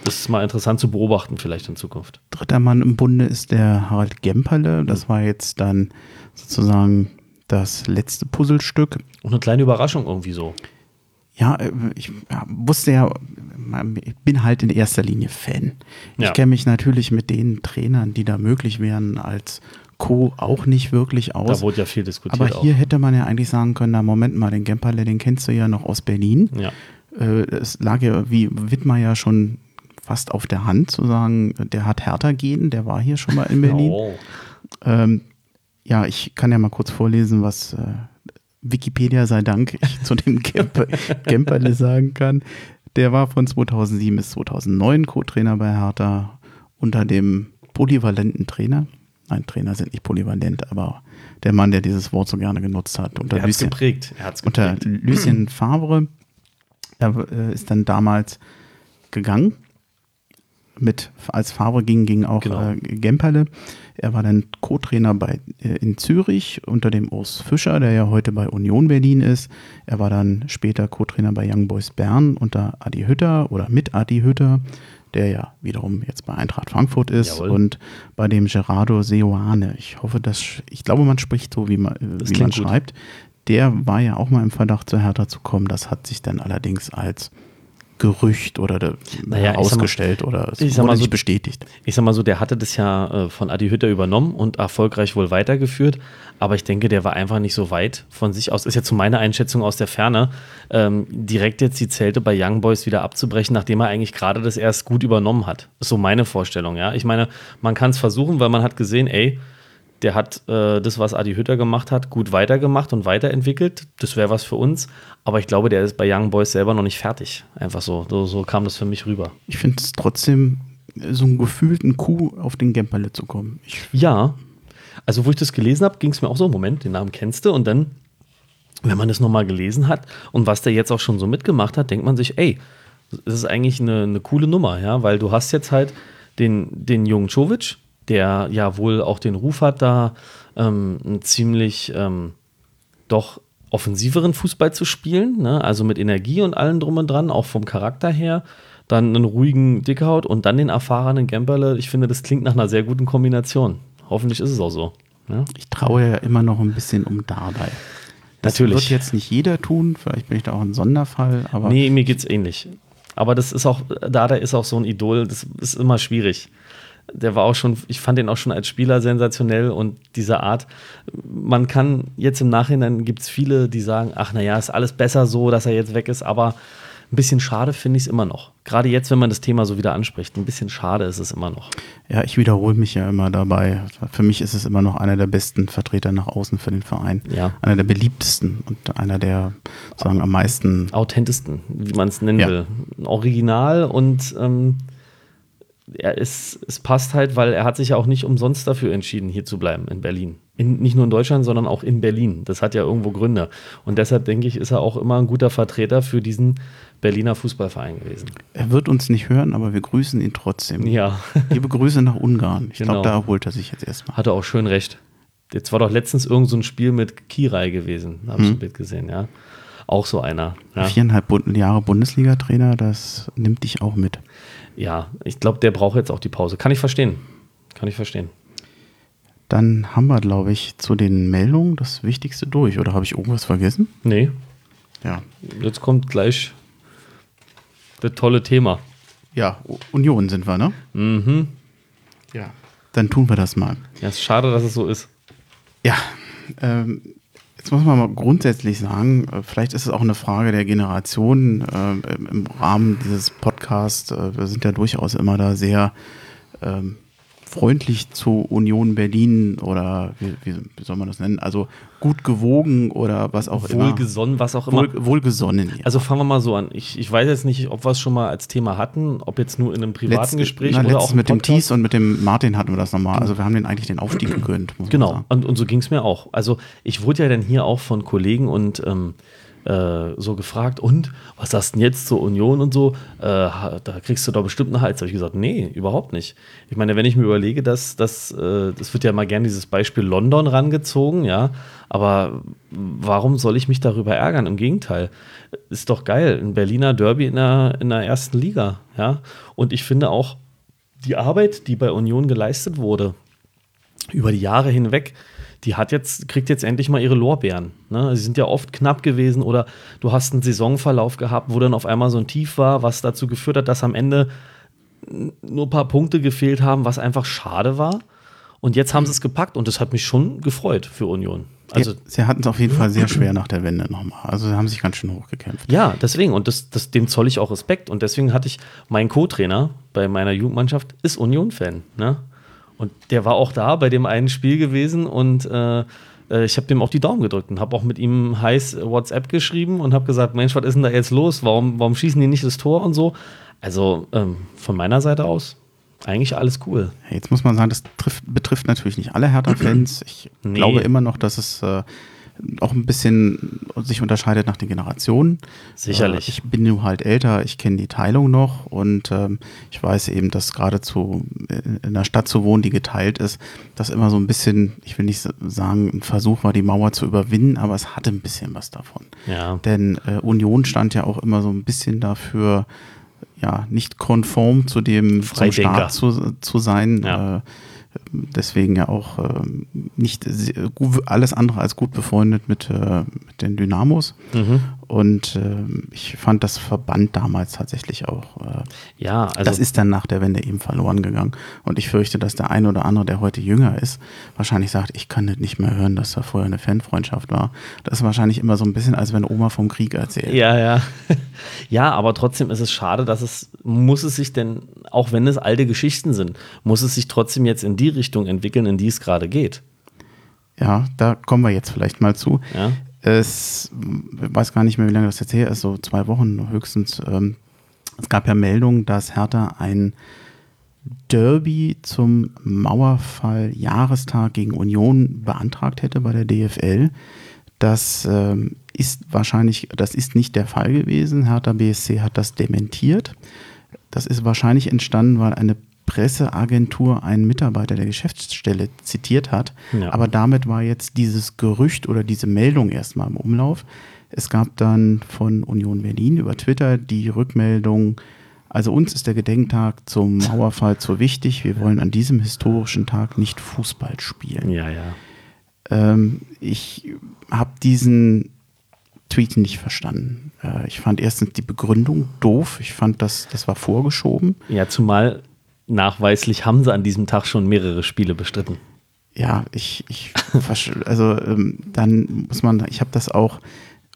Das ist mal interessant zu beobachten, vielleicht in Zukunft. Dritter Mann im Bunde ist der Harald Gemperle. Das war jetzt dann sozusagen das letzte Puzzlestück. Und eine kleine Überraschung irgendwie so. Ja, äh, ich wusste ja, ich bin halt in erster Linie Fan. Ich Ja. kenne mich natürlich mit den Trainern, die da möglich wären, als Co. auch nicht wirklich Da aus. wurde ja viel diskutiert Aber hier auch. hätte man ja eigentlich sagen können, na Moment mal, den Gemperle, den kennst du ja noch aus Berlin. Ja. Äh, es lag ja wie Wittmer ja schon fast auf der Hand zu sagen, der hat härter gehen, der war hier schon mal in Berlin. Oh. Ähm, ja, ich kann ja mal kurz vorlesen, was äh, Wikipedia sei Dank ich zu dem Gemper, Gemperle sagen kann. Der war von 2007 bis 2009 Co-Trainer bei Hertha unter dem polyvalenten Trainer. Nein, Trainer sind nicht polyvalent, aber der Mann, der dieses Wort so gerne genutzt hat. Unter Er Lucien- geprägt. Er hat's unter geprägt. Lucien Favre. Er äh, ist dann damals gegangen. Mit, als Favre ging, ging auch Genau. äh, Gemperle. Er war dann Co-Trainer bei, äh, in Zürich unter dem Urs Fischer, der ja heute bei Union Berlin ist. Er war dann später Co-Trainer bei Young Boys Bern unter Adi Hütter oder mit Adi Hütter, der ja wiederum jetzt bei Eintracht Frankfurt ist Jawohl. und bei dem Gerardo Seoane. Ich hoffe, dass ich glaube, man spricht so, wie man, äh, Das wie man gut. schreibt. Der war ja auch mal im Verdacht, zu Hertha zu kommen. Das hat sich dann allerdings als Gerücht oder de- Naja, sag mal- oder es wurde so- nicht bestätigt. Ich sag mal so, der hatte das ja äh, von Adi Hütter übernommen und erfolgreich wohl weitergeführt. Aber ich denke, der war einfach nicht so weit von sich aus. Ist jetzt so meine Einschätzung aus der Ferne, ähm, direkt jetzt die Zelte bei Young Boys wieder abzubrechen, nachdem er eigentlich gerade das erst gut übernommen hat. Ist so meine Vorstellung, ja. Ich meine, man kann es versuchen, weil man hat gesehen, ey, der hat äh, das, was Adi Hütter gemacht hat, gut weitergemacht und weiterentwickelt. Das wäre was für uns. Aber ich glaube, der ist bei Young Boys selber noch nicht fertig. Einfach so. So, so kam das für mich rüber. Ich finde es trotzdem äh, so einen gefühlten Kuh auf den Gemperle zu kommen. Ich, Ja, also wo ich das gelesen habe, ging es mir auch so, Moment, den Namen kennst du und dann, wenn man das nochmal gelesen hat und was der jetzt auch schon so mitgemacht hat, denkt man sich, ey, das ist eigentlich eine, eine coole Nummer, ja, weil du hast jetzt halt den, den jungen Czovic, der ja wohl auch den Ruf hat, da ähm, einen ziemlich ähm, doch offensiveren Fußball zu spielen, ne? also mit Energie und allem drum und dran, auch vom Charakter her. Dann einen ruhigen Dickhaut und dann den erfahrenen Gemperle. Ich finde, das klingt nach einer sehr guten Kombination. Hoffentlich ist es auch so. Ne? ich traue ja immer noch ein bisschen um Dardai. Das Natürlich. wird jetzt nicht jeder tun, vielleicht bin ich da auch ein Sonderfall, aber Nee, mir geht's ähnlich. Aber das ist auch, Dada ist auch so ein Idol, das ist immer schwierig. Der war auch schon, ich fand ihn auch schon als Spieler sensationell und diese Art, man kann jetzt im Nachhinein gibt es viele, die sagen, ach naja, ist alles besser so, dass er jetzt weg ist, aber ein bisschen schade finde ich es immer noch. Gerade jetzt, wenn man das Thema so wieder anspricht, ein bisschen schade ist es immer noch. ja, ich wiederhole mich ja immer dabei. Für mich ist es immer noch einer der besten Vertreter nach außen für den Verein. Ja. Einer der beliebtesten und einer der sagen am meisten Authentischsten, wie man es nennen Ja. will. Original und ähm, er ist, es passt halt, weil er hat sich ja auch nicht umsonst dafür entschieden, hier zu bleiben in Berlin. In, nicht nur in Deutschland, sondern auch in Berlin. Das hat ja irgendwo Gründe. Und deshalb denke ich, ist er auch immer ein guter Vertreter für diesen Berliner Fußballverein gewesen. Er wird uns nicht hören, aber wir grüßen ihn trotzdem. Ja, Liebe Grüße nach Ungarn. Ich Genau. glaube, da erholt er sich jetzt erstmal. hatte auch schön recht. Jetzt war doch letztens irgend so ein Spiel mit Kirai gewesen, habe ich Mhm. ein Bild gesehen, ja. Auch so einer. Ja. Viereinhalb Jahre Bundesliga-Trainer, das nimmt dich auch mit. Ja, ich glaube, der braucht jetzt auch die Pause. Kann ich verstehen. Kann ich verstehen. Dann haben wir, glaube ich, zu den Meldungen das Wichtigste durch. Oder habe ich irgendwas vergessen? Nee, Ja. Jetzt kommt gleich das tolle Thema. Ja, Union sind wir, ne? Mhm. Ja. Dann tun wir das mal. Ja, ist schade, dass es so ist. Ja, ähm, jetzt muss man mal grundsätzlich sagen, äh, vielleicht ist es auch eine Frage der Generation. Äh, im- Rahmen dieses Podcasts, äh, wir sind ja durchaus immer da sehr ähm, freundlich zu Union Berlin oder wie, wie soll man das nennen? Also gut gewogen oder was auch immer. Wohlgesonnen, was auch immer. Wohl, wohlgesonnen. Ja. Also fangen wir mal so an. Ich, ich weiß jetzt nicht, ob wir es schon mal als Thema hatten, ob jetzt nur in einem privaten Letzt- Gespräch na, oder auch mit dem Podcast. Thies und mit dem Martin hatten wir das nochmal. Also wir haben den eigentlich den Aufstieg gegönnt. Genau, und, und so ging es mir auch. Also ich wurde ja dann hier auch von Kollegen und ähm, äh, so gefragt, und was sagst du denn jetzt zur Union und so? Äh, da kriegst du doch bestimmt einen Hals. Habe ich gesagt, nee, überhaupt nicht. Ich meine, wenn ich mir überlege, dass das, äh, das wird ja mal gerne dieses Beispiel London rangezogen, ja, aber warum soll ich mich darüber ärgern? Im Gegenteil, ist doch geil, ein Berliner Derby in der, in der ersten Liga, ja. Und ich finde auch die Arbeit, die bei Union geleistet wurde, über die Jahre hinweg, die hat jetzt, kriegt jetzt endlich mal ihre Lorbeeren. Ne? Sie sind ja oft knapp gewesen oder du hast einen Saisonverlauf gehabt, wo dann auf einmal so ein Tief war, was dazu geführt hat, dass am Ende nur ein paar Punkte gefehlt haben, was einfach schade war. Und jetzt haben sie es gepackt und das hat mich schon gefreut für Union. Also, ja, sie hatten es auf jeden Fall sehr schwer nach der Wende nochmal. Also sie haben sich ganz schön hochgekämpft. Ja, deswegen. Und das, das, dem zoll ich auch Respekt. Und deswegen hatte ich meinen Co-Trainer bei meiner Jugendmannschaft, ist Union-Fan. Ne? Und der war auch da bei dem einen Spiel gewesen und äh, äh ich habe dem auch die Daumen gedrückt und habe auch mit ihm heiß WhatsApp geschrieben und habe gesagt, Mensch, was ist denn da jetzt los? Warum, warum schießen die nicht das Tor und so? Also ähm, von meiner Seite aus eigentlich alles cool. Jetzt muss man sagen, das trifft, betrifft natürlich nicht alle Hertha-Fans. Ich nee. glaube immer noch, dass es äh, auch ein bisschen sich unterscheidet nach den Generationen. Sicherlich. Äh, ich bin nur halt älter, ich kenne die Teilung noch und ähm, ich weiß eben, dass geradezu in einer Stadt zu wohnen, die geteilt ist, das immer so ein bisschen, ich will nicht sagen, ein Versuch war, die Mauer zu überwinden, aber es hatte ein bisschen was davon. Ja. Denn äh, Union stand ja auch immer so ein bisschen dafür, ja, nicht konform zu dem zum Staat zu, zu sein. Ja. Äh, deswegen ja auch äh, nicht alles andere als gut befreundet mit, äh, mit den Dynamos. Mhm. Und äh, ich fand das Verband damals tatsächlich auch. Äh, ja, also. Das ist dann nach der Wende eben verloren gegangen. Und ich fürchte, dass der eine oder andere, der heute jünger ist, wahrscheinlich sagt, ich kann das nicht mehr hören, dass da vorher eine Fanfreundschaft war. Das ist wahrscheinlich immer so ein bisschen, als wenn Oma vom Krieg erzählt. Ja, ja. ja, aber trotzdem ist es schade, dass es, muss es sich denn, auch wenn es alte Geschichten sind, muss es sich trotzdem jetzt in die Richtung entwickeln, in die es gerade geht. Ja, da kommen wir jetzt vielleicht mal zu. Ja. Es, ich weiß gar nicht mehr, wie lange das jetzt her ist, so zwei Wochen höchstens. Ähm, es gab ja Meldungen, dass Hertha ein Derby zum Mauerfall-Jahrestag gegen Union beantragt hätte bei der DFL. Das ähm, ist wahrscheinlich, das ist nicht der Fall gewesen. Hertha BSC hat das dementiert. Das ist wahrscheinlich entstanden, weil eine Presseagentur einen Mitarbeiter der Geschäftsstelle zitiert hat. Ja. Aber damit war jetzt dieses Gerücht oder diese Meldung erstmal im Umlauf. Es gab dann von Union Berlin über Twitter die Rückmeldung, also uns ist der Gedenktag zum Mauerfall zu wichtig. Wir wollen an diesem historischen Tag nicht Fußball spielen. Ja, ja. Ähm, ich habe diesen Tweet nicht verstanden. Äh, ich fand erstens die Begründung doof. Ich fand, das, das war vorgeschoben. Ja, zumal nachweislich haben sie an diesem Tag schon mehrere Spiele bestritten. Ja, ich, ich also ähm, dann muss man, ich habe das auch,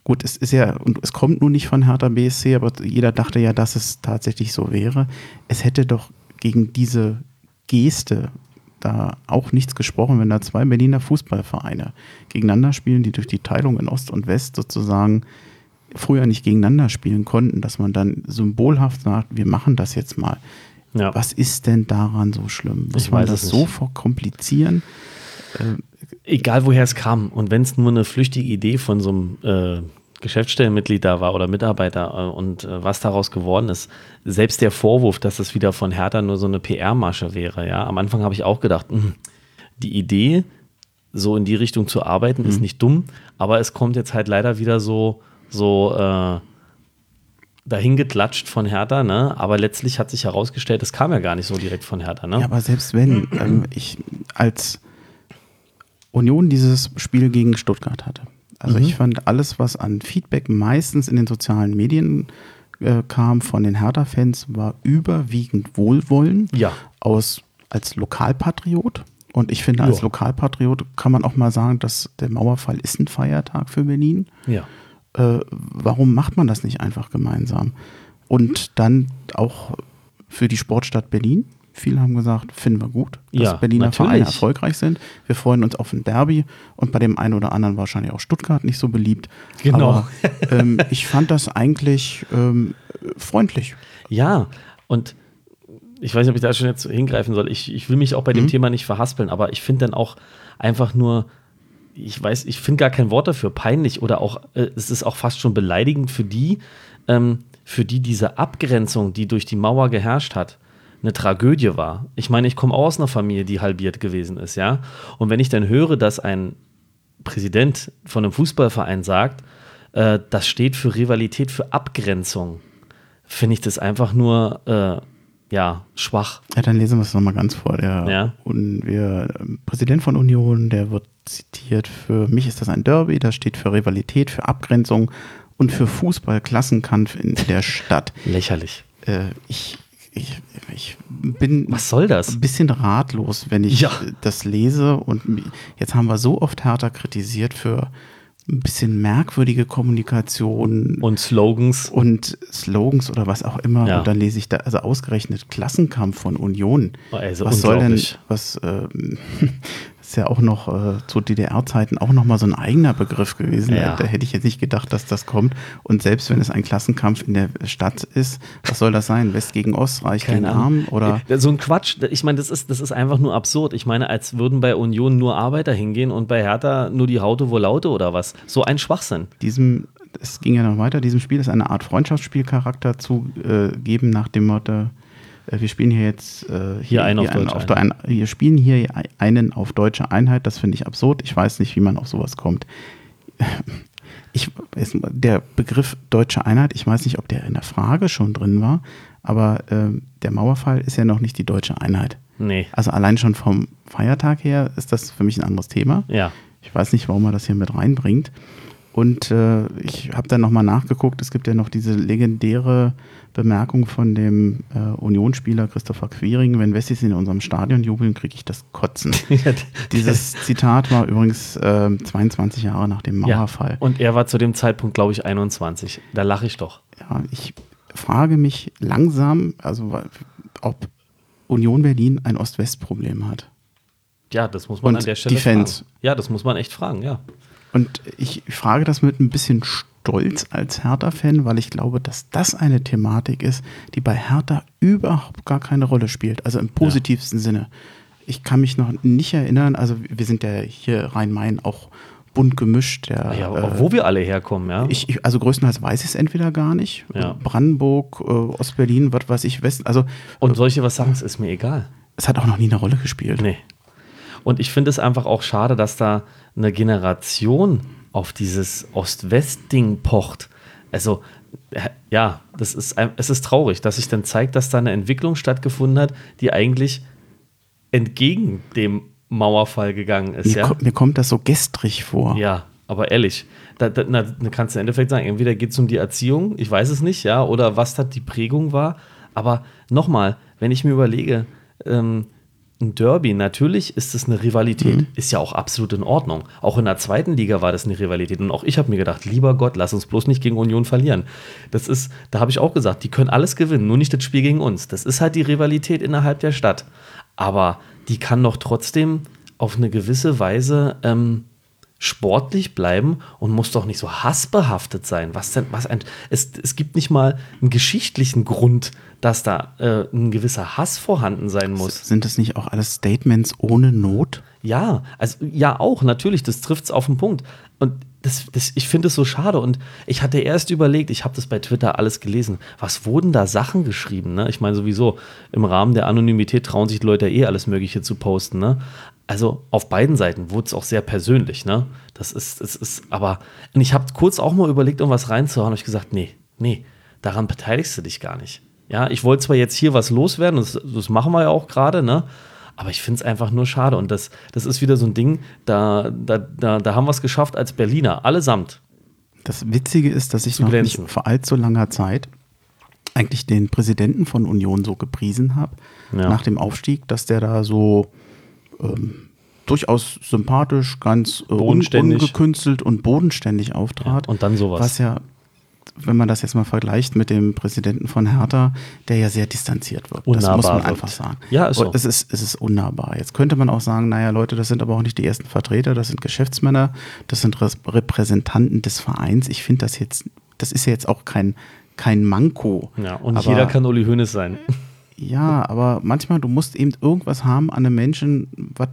gut, es ist ja, und es kommt nun nicht von Hertha BSC, aber jeder dachte ja, dass es tatsächlich so wäre. Es hätte doch gegen diese Geste da auch nichts gesprochen, wenn da zwei Berliner Fußballvereine gegeneinander spielen, die durch die Teilung in Ost und West sozusagen früher nicht gegeneinander spielen konnten, dass man dann symbolhaft sagt, wir machen das jetzt mal. Ja. Was ist denn daran so schlimm? Muss ich man das so verkomplizieren? Äh, Egal woher es kam und wenn es nur eine flüchtige Idee von so einem äh, Geschäftsstellenmitglied da war oder Mitarbeiter äh, und äh, was daraus geworden ist, selbst der Vorwurf, dass es wieder von Hertha nur so eine PR-Masche wäre, ja, am Anfang habe ich auch gedacht, mh, hm, die Idee, so in die Richtung zu arbeiten, mhm. ist nicht dumm, aber es kommt jetzt halt leider wieder so, so äh, dahin geklatscht von Hertha, ne? aber letztlich hat sich herausgestellt, es kam ja gar nicht so direkt von Hertha. Ne? Ja, aber selbst wenn ähm, ich als Union dieses Spiel gegen Stuttgart hatte, also mhm. ich fand alles, was an Feedback meistens in den sozialen Medien äh, kam von den Hertha-Fans, war überwiegend Wohlwollen ja. aus als Lokalpatriot. Und ich finde, als. Lokalpatriot kann man auch mal sagen, dass der Mauerfall ist ein Feiertag für Berlin. Ja äh, warum macht man das nicht einfach gemeinsam? Und dann auch für die Sportstadt Berlin. Viele haben gesagt, finden wir gut, dass ja, Berliner natürlich. Vereine erfolgreich sind. Wir freuen uns auf ein Derby und bei dem einen oder anderen wahrscheinlich auch Stuttgart nicht so beliebt. Genau. Aber ähm, ich fand das eigentlich ähm, freundlich. Ja, und ich weiß nicht, ob ich da schon jetzt hingreifen soll. Ich, ich will mich auch bei dem mhm. Thema nicht verhaspeln, aber ich finde dann auch einfach nur ich weiß, ich finde gar kein Wort dafür, peinlich oder auch, äh, es ist auch fast schon beleidigend für die, ähm, für die diese Abgrenzung, die durch die Mauer geherrscht hat, eine Tragödie war. Ich meine, ich komme aus einer Familie, die halbiert gewesen ist, ja. Und wenn ich dann höre, dass ein Präsident von einem Fußballverein sagt, äh, das steht für Rivalität, für Abgrenzung, finde ich das einfach nur äh, ja, schwach. Ja, dann lesen wir es nochmal ganz vor. Der Ja. und wir, Präsident von Union, der wird zitiert, für mich ist das ein Derby, das steht für Rivalität, für Abgrenzung und für Fußball-Klassenkampf in der Stadt. Lächerlich. Äh, ich, ich, ich bin Was soll das? ein bisschen ratlos, wenn ich Ja. äh, das lese. Und jetzt haben wir so oft härter kritisiert für ein bisschen merkwürdige Kommunikation Und Slogans. und Slogans oder was auch immer. Ja. Und dann lese ich da, also ausgerechnet Klassenkampf von Union. Also was soll denn, was, ähm, ist ja auch noch äh, zu DDR-Zeiten auch noch mal so ein eigener Begriff gewesen. Ja. Da, hätte ich jetzt nicht gedacht, dass das kommt. Und selbst wenn es ein Klassenkampf in der Stadt ist, was soll das sein? West gegen Ost, Reich gegen Arm? Oder So ein Quatsch. Ich meine, das ist, das ist einfach nur absurd. Ich meine, als würden bei Union nur Arbeiter hingehen und bei Hertha nur die Haute wo Laute oder was. So ein Schwachsinn. diesem, es ging ja noch weiter, diesem Spiel ist eine Art Freundschaftsspielcharakter zu äh, geben nach dem Motto, wir spielen hier jetzt äh, Hier einen auf deutsche der ein, wir spielen hier einen auf deutsche Einheit, das finde ich absurd. Ich weiß nicht, wie man auf sowas kommt. Ich, es, der Begriff deutsche Einheit, ich weiß nicht, ob der in der Frage schon drin war, aber ähm, der Mauerfall ist ja noch nicht die deutsche Einheit. Nee. Also allein schon vom Feiertag her ist das für mich ein anderes Thema. Ja. Ich weiß nicht, warum er das hier mit reinbringt. Und äh, ich habe dann nochmal nachgeguckt. Es gibt ja noch diese legendäre Bemerkung von dem äh, Unionsspieler Christopher Quiring. Wenn Wessis in unserem Stadion jubeln, kriege ich das Kotzen. Dieses Zitat war übrigens äh, 22 Jahre nach dem Mauerfall. Und er war zu dem Zeitpunkt, glaube ich, 21. Da lache ich doch. Ja, ich frage mich langsam, also ob Union Berlin ein Ost-West-Problem hat. Ja, das muss man Und an der Stelle die Fans. fragen. Ja, das muss man echt fragen, ja. Und ich frage das mit ein bisschen Stolz als Hertha-Fan, weil ich glaube, dass das eine Thematik ist, die bei Hertha überhaupt gar keine Rolle spielt. Also im positivsten Sinne. Ich kann mich noch nicht erinnern, also wir sind ja hier Rhein-Main auch bunt gemischt. Der, Ja, äh, wo wir alle herkommen, ja. ich, ich, also größtenteils weiß ich es entweder gar nicht. Ja. Brandenburg, äh, Ostberlin, was weiß ich, West. Also und solche was sagen, es ist mir egal. es hat auch noch nie eine Rolle gespielt. Nee. Und ich finde es einfach auch schade, dass da eine Generation auf dieses Ost-West-Ding pocht. Also, äh, ja, das ist, es ist traurig, dass sich dann zeigt, dass da eine Entwicklung stattgefunden hat, die eigentlich entgegen dem Mauerfall gegangen ist. Mir, Ja, ko mir kommt das so gestrig vor. ja aber ehrlich, da, da, na, da kannst du im Endeffekt sagen, entweder geht es um die Erziehung, ich weiß es nicht, ja, oder was da die Prägung war. Aber nochmal, wenn ich mir überlege, ähm, ein Derby, natürlich ist es eine Rivalität, ist ja auch absolut in Ordnung. Auch in der zweiten Liga war das eine Rivalität. Und auch ich habe mir gedacht, lieber Gott, lass uns bloß nicht gegen Union verlieren. Das ist, da habe ich auch gesagt, die können alles gewinnen, nur nicht das Spiel gegen uns. Das ist halt die Rivalität innerhalb der Stadt. Aber die kann doch trotzdem auf eine gewisse Weise ähm, sportlich bleiben und muss doch nicht so hassbehaftet sein. Was denn, was ein, es, es gibt nicht mal einen geschichtlichen Grund, dass da äh, ein gewisser Hass vorhanden sein muss. Sind das nicht auch alles Statements ohne Not? Ja, also ja auch, natürlich, das trifft es auf den Punkt. Und das, das, ich finde es so schade. Und ich hatte erst überlegt, ich habe das bei Twitter alles gelesen, was wurden da Sachen geschrieben? Ne? Ich meine, sowieso, im Rahmen der Anonymität trauen sich die Leute eh alles Mögliche zu posten. Ne? Also auf beiden Seiten wurde es auch sehr persönlich. Ne? Das ist, das ist, aber, und ich habe kurz auch mal überlegt, um was reinzuhauen, habe ich gesagt, nee, nee, daran beteiligst du dich gar nicht. Ja, ich wollte zwar jetzt hier was loswerden, das, das machen wir ja auch gerade, ne? Aber ich finde es einfach nur schade. Und das, das ist wieder so ein Ding, da, da, da, da haben wir es geschafft als Berliner, allesamt. Das Witzige ist, dass ich noch glänzen. nicht vor allzu langer Zeit eigentlich den Präsidenten von Union so gepriesen habe, Ja. nach dem Aufstieg, dass der da so ähm, durchaus sympathisch, ganz äh, ungekünstelt und bodenständig auftrat. Ja, und dann sowas. Was ja, wenn man das jetzt mal vergleicht mit dem Präsidenten von Hertha, der ja sehr distanziert wirkt. das Unnahbar muss man wirkt. einfach sagen. Ja, ist so. Es ist, es ist unnahbar. Jetzt könnte man auch sagen, naja, Leute, das sind aber auch nicht die ersten Vertreter, das sind Geschäftsmänner, das sind Repräsentanten des Vereins. Ich finde das jetzt, das ist ja jetzt auch kein, kein Manko. Ja, und jeder kann Uli Hoeneß sein. Ja, aber manchmal, du musst eben irgendwas haben an einem Menschen, was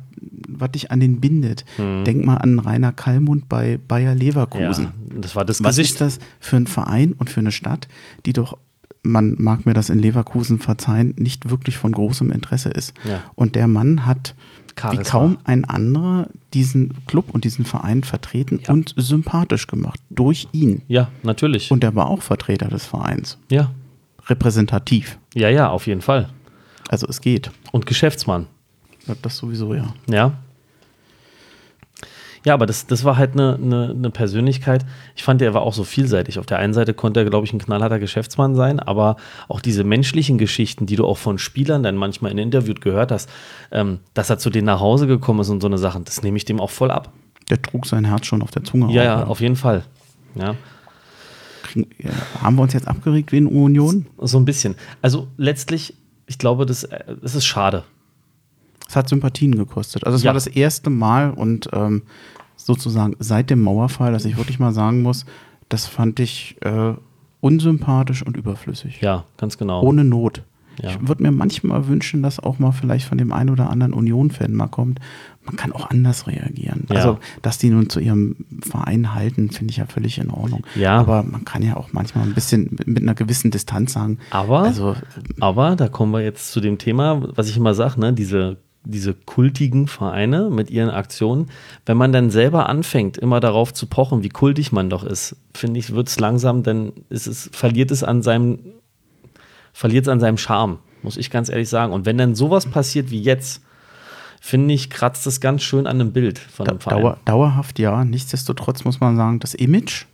was dich an den bindet. Denk mal an Rainer Kallmund bei Bayer Leverkusen. Ja, das war das Was Gesicht. ist das für ein Verein und für eine Stadt, die doch, man mag mir das in Leverkusen verzeihen, nicht wirklich von großem Interesse ist. Ja. Und der Mann hat wie Charisma. kaum ein anderer diesen Club und diesen Verein vertreten Ja. und sympathisch gemacht durch ihn. Ja, natürlich. Und er war auch Vertreter des Vereins. ja. Repräsentativ. ja, ja, auf jeden Fall. Also es geht. Und Geschäftsmann. Das sowieso, ja. Ja. Ja, aber das, das war halt eine, eine, eine Persönlichkeit. Ich fand, er war auch so vielseitig. Auf der einen Seite konnte er, glaube ich, ein knallharter Geschäftsmann sein, aber auch diese menschlichen Geschichten, die du auch von Spielern dann manchmal in Interviews gehört hast, ähm, dass er zu denen nach Hause gekommen ist und so eine Sachen, das nehme ich dem auch voll ab. Der trug sein Herz schon auf der Zunge. Ja, auf, ja, auf jeden Fall. Ja, Kriegen- haben wir uns jetzt abgeregt wie in Union? so ein bisschen. Also letztlich, ich glaube, das, äh, das ist schade. Es hat Sympathien gekostet. Also es Ja. war das erste Mal und ähm, sozusagen seit dem Mauerfall, dass ich wirklich mal sagen muss, das fand ich äh, unsympathisch und überflüssig. Ja, ganz genau. Ohne Not. Ja. Ich würde mir manchmal wünschen, dass auch mal vielleicht von dem einen oder anderen Union-Fan mal kommt. Man kann auch anders reagieren. Ja. Also, dass die nun zu ihrem Verein halten, finde ich ja völlig in Ordnung. Ja. Aber man kann ja auch manchmal ein bisschen mit, einer gewissen Distanz sagen. Aber, Also, aber da kommen wir jetzt zu dem Thema, was ich immer sage, ne? diese, diese kultigen Vereine mit ihren Aktionen. Wenn man dann selber anfängt, immer darauf zu pochen, wie kultig man doch ist, finde ich, wird es langsam, dann ist es, verliert es an seinem, verliert es an seinem Charme, muss ich ganz ehrlich sagen. Und wenn dann sowas passiert wie jetzt, finde ich, kratzt es ganz schön an einem Bild von einem Verein. Dauer, dauerhaft ja. Nichtsdestotrotz muss man sagen, das Image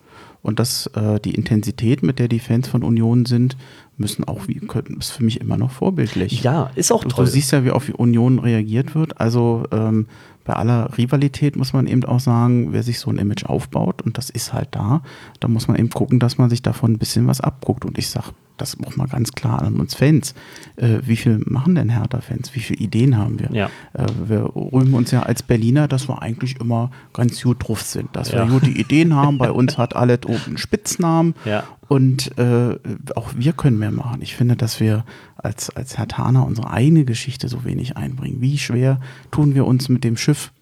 und das, äh, die Intensität, mit der die Fans von Union sind, müssen auch wie, können, ist für mich immer noch vorbildlich. Ja, ist auch Du, toll. du siehst ja, wie auf die Union reagiert wird. Also ähm, bei aller Rivalität muss man eben auch sagen, wer sich so ein Image aufbaut, und das ist halt da, da muss man eben gucken, dass man sich davon ein bisschen was abguckt. Und ich sage das auch mal ganz klar an uns Fans. Äh, wie viel machen denn Hertha-Fans? Wie viele Ideen haben wir? Ja. Äh, wir rühmen uns ja als Berliner, dass wir eigentlich immer ganz gut drauf sind, dass Ja. wir gute Ideen haben. Bei uns hat alles oben einen Spitznamen. Ja. Und äh, auch wir können mehr machen. Ich finde, dass wir als, als Herr Thaner unsere eigene Geschichte so wenig einbringen. Wie schwer tun wir uns mit dem Schiff?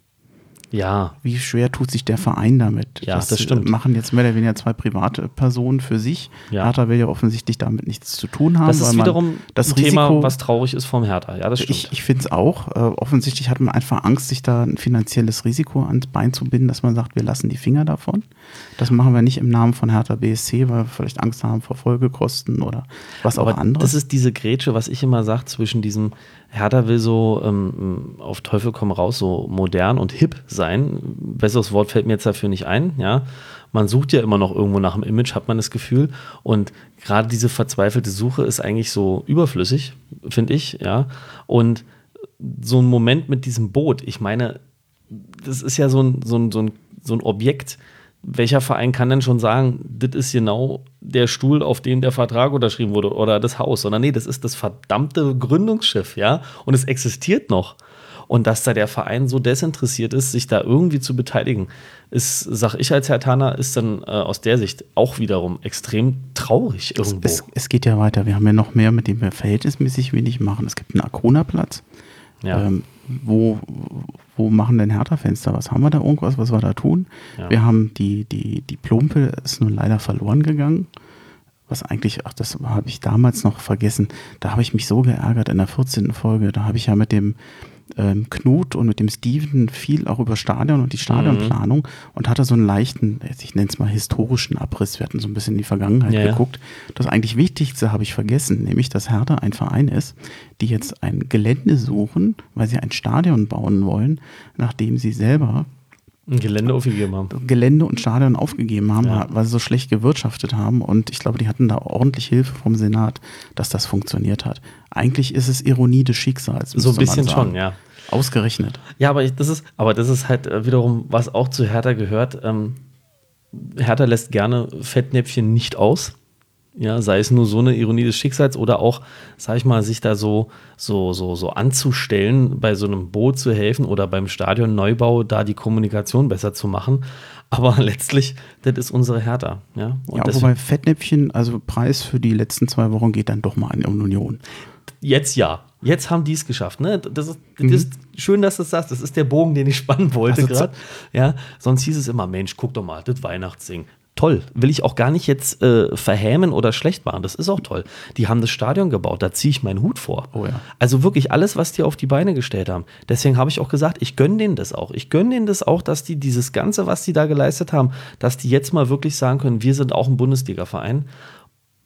Ja, Wie schwer tut sich der Verein damit? Ja, das stimmt. machen jetzt mehr oder weniger zwei private Personen für sich. Ja. Hertha will ja offensichtlich damit nichts zu tun haben. das ist wiederum das ein Thema, Risiko- was traurig ist vom Hertha. Ja, das stimmt. ich, ich finde es auch. Äh, offensichtlich hat man einfach Angst, sich da ein finanzielles Risiko ans Bein zu binden, dass man sagt, wir lassen die Finger davon. Das machen wir nicht im Namen von Hertha BSC, weil wir vielleicht Angst haben vor Folgekosten oder was auch Aber anderes. das ist diese Grätsche, was ich immer sage, zwischen diesem Hertha will so ähm, auf Teufel komm raus, so modern und hip sein. Besseres Wort fällt mir jetzt dafür nicht ein, ja. Man sucht ja immer noch irgendwo nach dem Image, hat man das Gefühl. Und gerade diese verzweifelte Suche ist eigentlich so überflüssig, finde ich, ja. Und so ein Moment mit diesem Boot, ich meine, das ist ja so ein, so ein, so ein, so ein Objekt. Welcher Verein kann denn schon sagen, das ist genau der Stuhl, auf dem der Vertrag unterschrieben wurde oder das Haus? Sondern nee, das ist das verdammte Gründungsschiff, ja? Und es existiert noch. Und dass da der Verein so desinteressiert ist, sich da irgendwie zu beteiligen, ist, sag ich als Herr Taner, ist dann äh, aus der Sicht auch wiederum extrem traurig irgendwo. es, es geht ja weiter. Wir haben ja noch mehr, mit dem wir verhältnismäßig wenig machen. Es gibt einen Arkona-Platz. ja. Ähm, wo, wo machen denn Hertha-Fans da was? Haben wir da irgendwas, was wir da tun? Ja. Wir haben die, die, die Plumpe ist nun leider verloren gegangen. Was eigentlich, ach, das habe ich damals noch vergessen. Da habe ich mich so geärgert in der 14. Folge. Da habe ich ja mit dem ähm, Knut und mit dem Steven viel auch über Stadion und die Stadionplanung und hatte so einen leichten, ich nenne es mal historischen Abriss. Wir hatten so ein bisschen in die Vergangenheit Ja, geguckt. Das eigentlich Wichtigste habe ich vergessen, nämlich dass Hertha ein Verein ist, die jetzt ein Gelände suchen, weil sie ein Stadion bauen wollen, nachdem sie selber Gelände aufgegeben haben. Gelände und Stadion aufgegeben haben, Ja. weil sie so schlecht gewirtschaftet haben. Und ich glaube, die hatten da ordentlich Hilfe vom Senat, dass das funktioniert hat. Eigentlich ist es Ironie des Schicksals. So ein bisschen schon, ja. Ausgerechnet. Ja, aber ich, das ist, aber das ist halt äh, wiederum, was auch zu Hertha gehört. Ähm, Hertha lässt gerne Fettnäpfchen nicht aus. Ja, sei es nur so eine Ironie des Schicksals oder auch, sag ich mal, sich da so, so, so, so anzustellen, bei so einem Boot zu helfen oder beim Stadionneubau da die Kommunikation besser zu machen. Aber letztlich, das ist unsere Hertha. Ja, Und Ja, wobei Fettnäpfchen, also Preis für die letzten zwei Wochen geht dann doch mal an Union. jetzt ja. Jetzt haben die es geschafft. Ne? Das, ist, das ist schön, dass du das sagst. Das ist der Bogen, den ich spannen wollte Also gerade. Ja, sonst hieß es immer, Mensch, guck doch mal, das Weihnachtsding. Toll. Will ich auch gar nicht jetzt äh, verhämen oder schlecht machen. Das ist auch toll. Die haben das Stadion gebaut. Da ziehe ich meinen Hut vor. Oh ja. Also wirklich alles, was die auf die Beine gestellt haben. Deswegen habe ich auch gesagt, ich gönne denen das auch. Ich gönne denen das auch, dass die dieses Ganze, was die da geleistet haben, dass die jetzt mal wirklich sagen können, wir sind auch ein Bundesliga-Verein.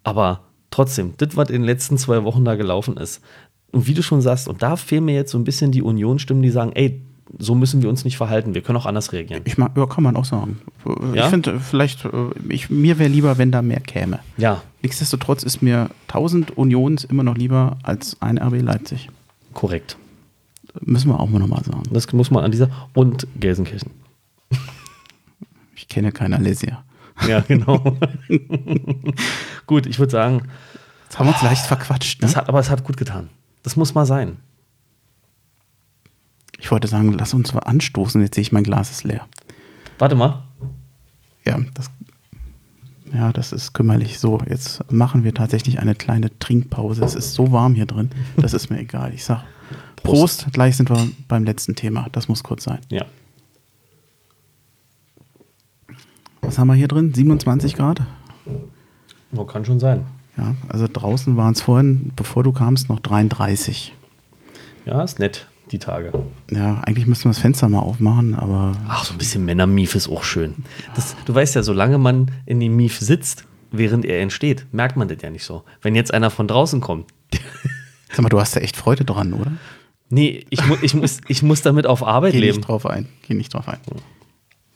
Aber trotzdem, das, was in den letzten zwei Wochen da gelaufen ist. Und wie du schon sagst, und da fehlen mir jetzt so ein bisschen die Union-Stimmen, die sagen, ey, so müssen wir uns nicht verhalten. Wir können auch anders reagieren. Ich mag, ja, kann man auch sagen. Ja? Ich finde, vielleicht, äh, ich, mir wäre lieber, wenn da mehr käme. Ja, Nichtsdestotrotz ist mir 1000 Unions immer noch lieber als ein RB Leipzig. korrekt. Müssen wir auch mal nochmal sagen. Das muss man an dieser. Und Gelsenkirchen. Ich kenne keine Alesia. Ja, genau. Gut, ich würde sagen, Jetzt haben wir uns leicht verquatscht. Ne? das hat, aber es hat gut getan. Das muss mal sein. Ich wollte sagen, lass uns mal anstoßen. Jetzt sehe ich, mein Glas ist leer. Warte mal. Ja, das, ja, das ist kümmerlich. So, jetzt machen wir tatsächlich eine kleine Trinkpause. Es ist so warm hier drin. Das ist mir egal. Ich sag Prost. Gleich sind wir beim letzten Thema. Das muss kurz sein. Ja. Was haben wir hier drin? 27 Grad? Oh, kann schon sein. Ja, also draußen waren es vorhin, bevor du kamst, noch 33. Ja, ist nett, die Tage. Ja, eigentlich müssten wir das Fenster mal aufmachen, aber Ach, so ein bisschen Männermief ist auch schön. Das, du weißt ja, solange man in dem Mief sitzt, während er entsteht, merkt man das ja nicht so. Wenn jetzt einer von draußen kommt, sag mal, du hast da echt Freude dran, oder? nee, ich, mu ich, muss, ich muss damit auf Arbeit Geh leben. nicht drauf ein. Geh nicht drauf ein.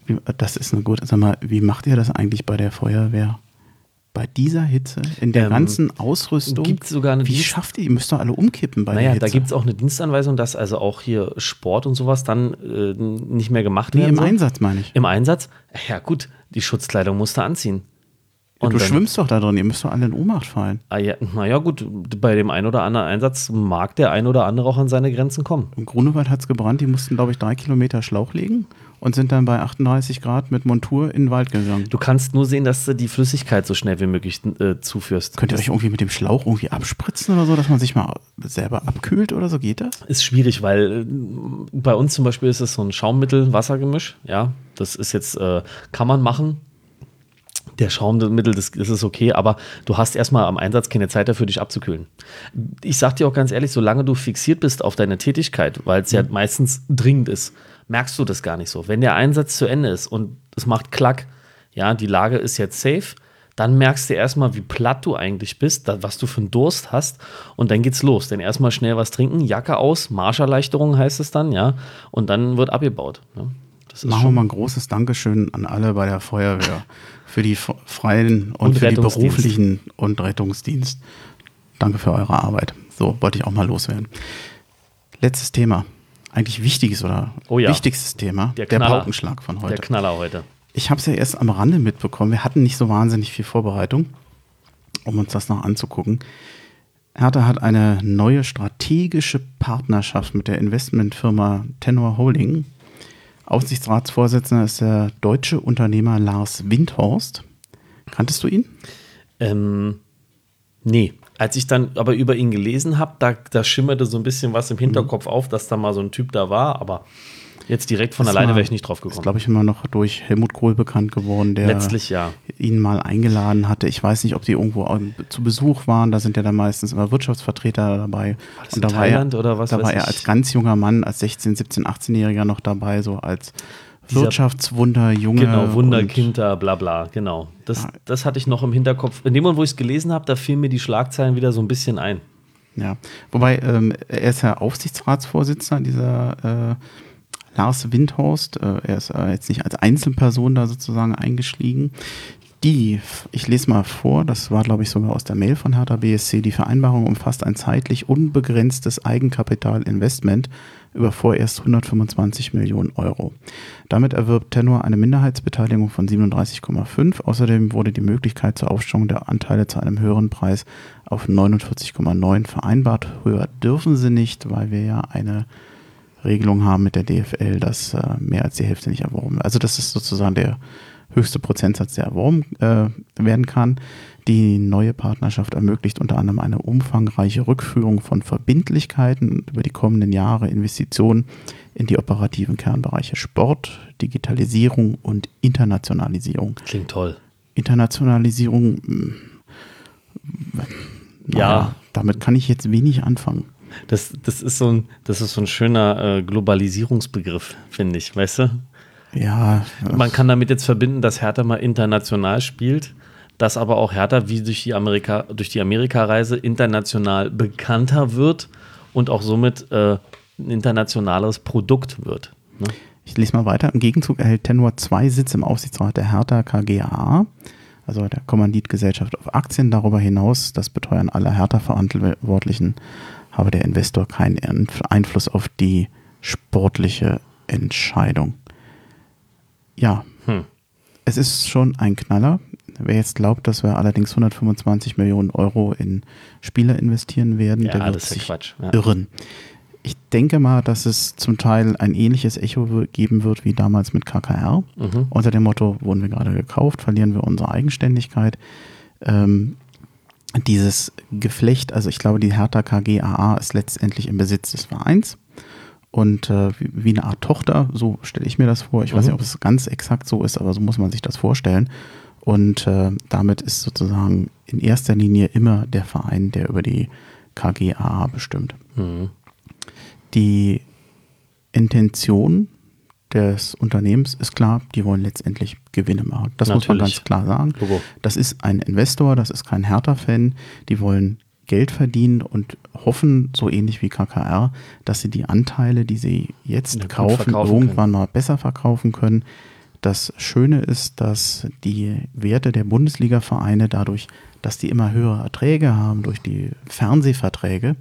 Wie, das ist eine gute. Sag mal, wie macht ihr das eigentlich bei der Feuerwehr? Bei dieser Hitze, in der Ähm, ganzen Ausrüstung, gibt's sogar eine wie Dienst- schafft ihr? Ihr müsst doch alle umkippen bei Naja, der Hitze. da gibt es auch eine Dienstanweisung, dass also auch hier Sport und sowas dann äh, nicht mehr gemacht Nee, werden im soll. Einsatz meine ich. Im Einsatz? Ja, gut, die Schutzkleidung musst du anziehen. Und du dann- schwimmst doch da drin, ihr müsst doch alle in Ohnmacht fallen. Ah, ja, naja, gut, bei dem einen oder anderen Einsatz mag der ein oder andere auch an seine Grenzen kommen. Im Grunewald hat es gebrannt, die mussten, glaube ich, drei Kilometer Schlauch legen und sind dann bei 38 Grad mit Montur in den Wald gegangen. Du kannst nur sehen, dass du die Flüssigkeit so schnell wie möglich äh, zuführst. Könnt ihr euch irgendwie mit dem Schlauch irgendwie abspritzen oder so, dass man sich mal selber abkühlt oder so? Geht das? Ist schwierig, weil äh, bei uns zum Beispiel ist es so ein Schaummittel-Wassergemisch. Ja, das ist jetzt, äh, kann man machen. Der Schaummittel, das, das ist okay, aber du hast erstmal am Einsatz keine Zeit dafür, dich abzukühlen. Ich sag dir auch ganz ehrlich, solange du fixiert bist auf deine Tätigkeit, weil es ja meistens dringend ist, merkst du das gar nicht so. Wenn der Einsatz zu Ende ist und es macht Klack, ja, die Lage ist jetzt safe, dann merkst du erstmal, wie platt du eigentlich bist, was du für einen Durst hast und dann geht's los. Denn erstmal schnell was trinken, Jacke aus, Marscherleichterung heißt es dann, ja, und dann wird abgebaut. Ne? Machen wir mal ein großes Dankeschön an alle bei der Feuerwehr für die freien und, Und für die beruflichen und Rettungsdienst. Danke für eure Arbeit. So, wollte ich auch mal loswerden. Letztes Thema. Eigentlich wichtiges oder Oh ja. wichtigstes Thema. Der Der. Paukenschlag von heute. der Knaller heute. Ich habe es ja erst am Rande mitbekommen. Wir hatten nicht so wahnsinnig viel Vorbereitung, um uns das noch anzugucken. Hertha hat eine neue strategische Partnerschaft mit der Investmentfirma Tenor Holding. Aufsichtsratsvorsitzender ist der deutsche Unternehmer Lars Windhorst. Kanntest du ihn? Ähm, nee. Als ich dann aber über ihn gelesen habe, da, da schimmerte so ein bisschen was im Hinterkopf auf, dass da mal so ein Typ da war, aber jetzt direkt von Das alleine war- wäre ich nicht drauf Ist, gekommen. glaube ich, immer noch durch Helmut Kohl bekannt geworden, der Letztlich ja. ihn mal eingeladen hatte. Ich weiß nicht, ob die irgendwo zu Besuch waren. Da sind ja dann meistens immer Wirtschaftsvertreter dabei. das in Thailand oder was Da war er als ganz junger Mann, als 16, 17, 18-Jähriger noch dabei, so als Wirtschaftswunder, Junge. Genau, Wunderkind und- da, bla bla, genau. Das, das hatte ich noch im Hinterkopf. In dem Moment, wo ich es gelesen habe, da fielen mir die Schlagzeilen wieder so ein bisschen ein. Ja, wobei ähm, er ist ja Aufsichtsratsvorsitzender dieser äh, Lars Windhorst. Äh, er ist äh, jetzt nicht als Einzelperson da sozusagen eingestiegen. Die, ich lese mal vor, das war glaube ich sogar aus der Mail von Hertha BSC, die Vereinbarung umfasst ein zeitlich unbegrenztes Eigenkapitalinvestment über vorerst 125 Millionen Euro. Damit erwirbt Tenor eine Minderheitsbeteiligung von 37,5. Außerdem wurde die Möglichkeit zur Aufstellung der Anteile zu einem höheren Preis auf 49,9 vereinbart. Höher dürfen sie nicht, weil wir ja eine Regelung haben mit der DFL, dass äh, mehr als die Hälfte nicht erworben wird. Also das ist sozusagen der höchste Prozentsatz, der erworben äh, werden kann. Die neue Partnerschaft ermöglicht unter anderem eine umfangreiche Rückführung von Verbindlichkeiten über die kommenden Jahre, Investitionen in die operativen Kernbereiche Sport, Digitalisierung und Internationalisierung. Klingt toll. Internationalisierung, mh, Ja. damit kann ich jetzt wenig anfangen. Das, das, ist so ein, das ist so ein schöner äh, Globalisierungsbegriff, finde ich, weißt du? Ja, Man kann damit jetzt verbinden, dass Hertha mal international spielt, dass aber auch Hertha wie durch die, Amerika, durch die Amerikareise international bekannter wird und auch somit äh, ein internationales Produkt wird. Ne? Ich lese mal weiter. Im Gegenzug erhält Tenor zwei Sitze im Aufsichtsrat der Hertha KGaA, also der Kommanditgesellschaft auf Aktien. Darüber hinaus, das Beteuern aller Hertha-Verantwortlichen, habe der Investor keinen Einf- Einfluss auf die sportliche Entscheidung. Ja, Hm. es ist schon ein Knaller. Wer jetzt glaubt, dass wir allerdings 125 Millionen Euro in Spieler investieren werden, Ja, der wird sich Quatsch. Ja. irren. Ich denke mal, dass es zum Teil ein ähnliches Echo geben wird wie damals mit KKR. Mhm. Unter dem Motto, wurden wir gerade gekauft, verlieren wir unsere Eigenständigkeit. Ähm, dieses Geflecht, also ich glaube, die Hertha KGaA ist letztendlich im Besitz des Vereins und äh, wie, eine Art Tochter, so stelle ich mir das vor. Ich weiß Mhm. nicht, ob es ganz exakt so ist, aber so muss man sich das vorstellen. Und äh, damit ist sozusagen in erster Linie immer der Verein, der über die KGaA bestimmt. Mhm. Die Intention des Unternehmens ist klar, die wollen letztendlich Gewinne machen. Das muss man Natürlich. ganz klar sagen. Das ist ein Investor, das ist kein Hertha-Fan. Die wollen Geld verdienen und hoffen, so ähnlich wie KKR, dass sie die Anteile, die sie jetzt Ja, kaufen, irgendwann mal besser verkaufen können. Das Schöne ist, dass die Werte der Bundesliga-Vereine dadurch, dass die immer höhere Erträge haben durch die Fernsehverträge,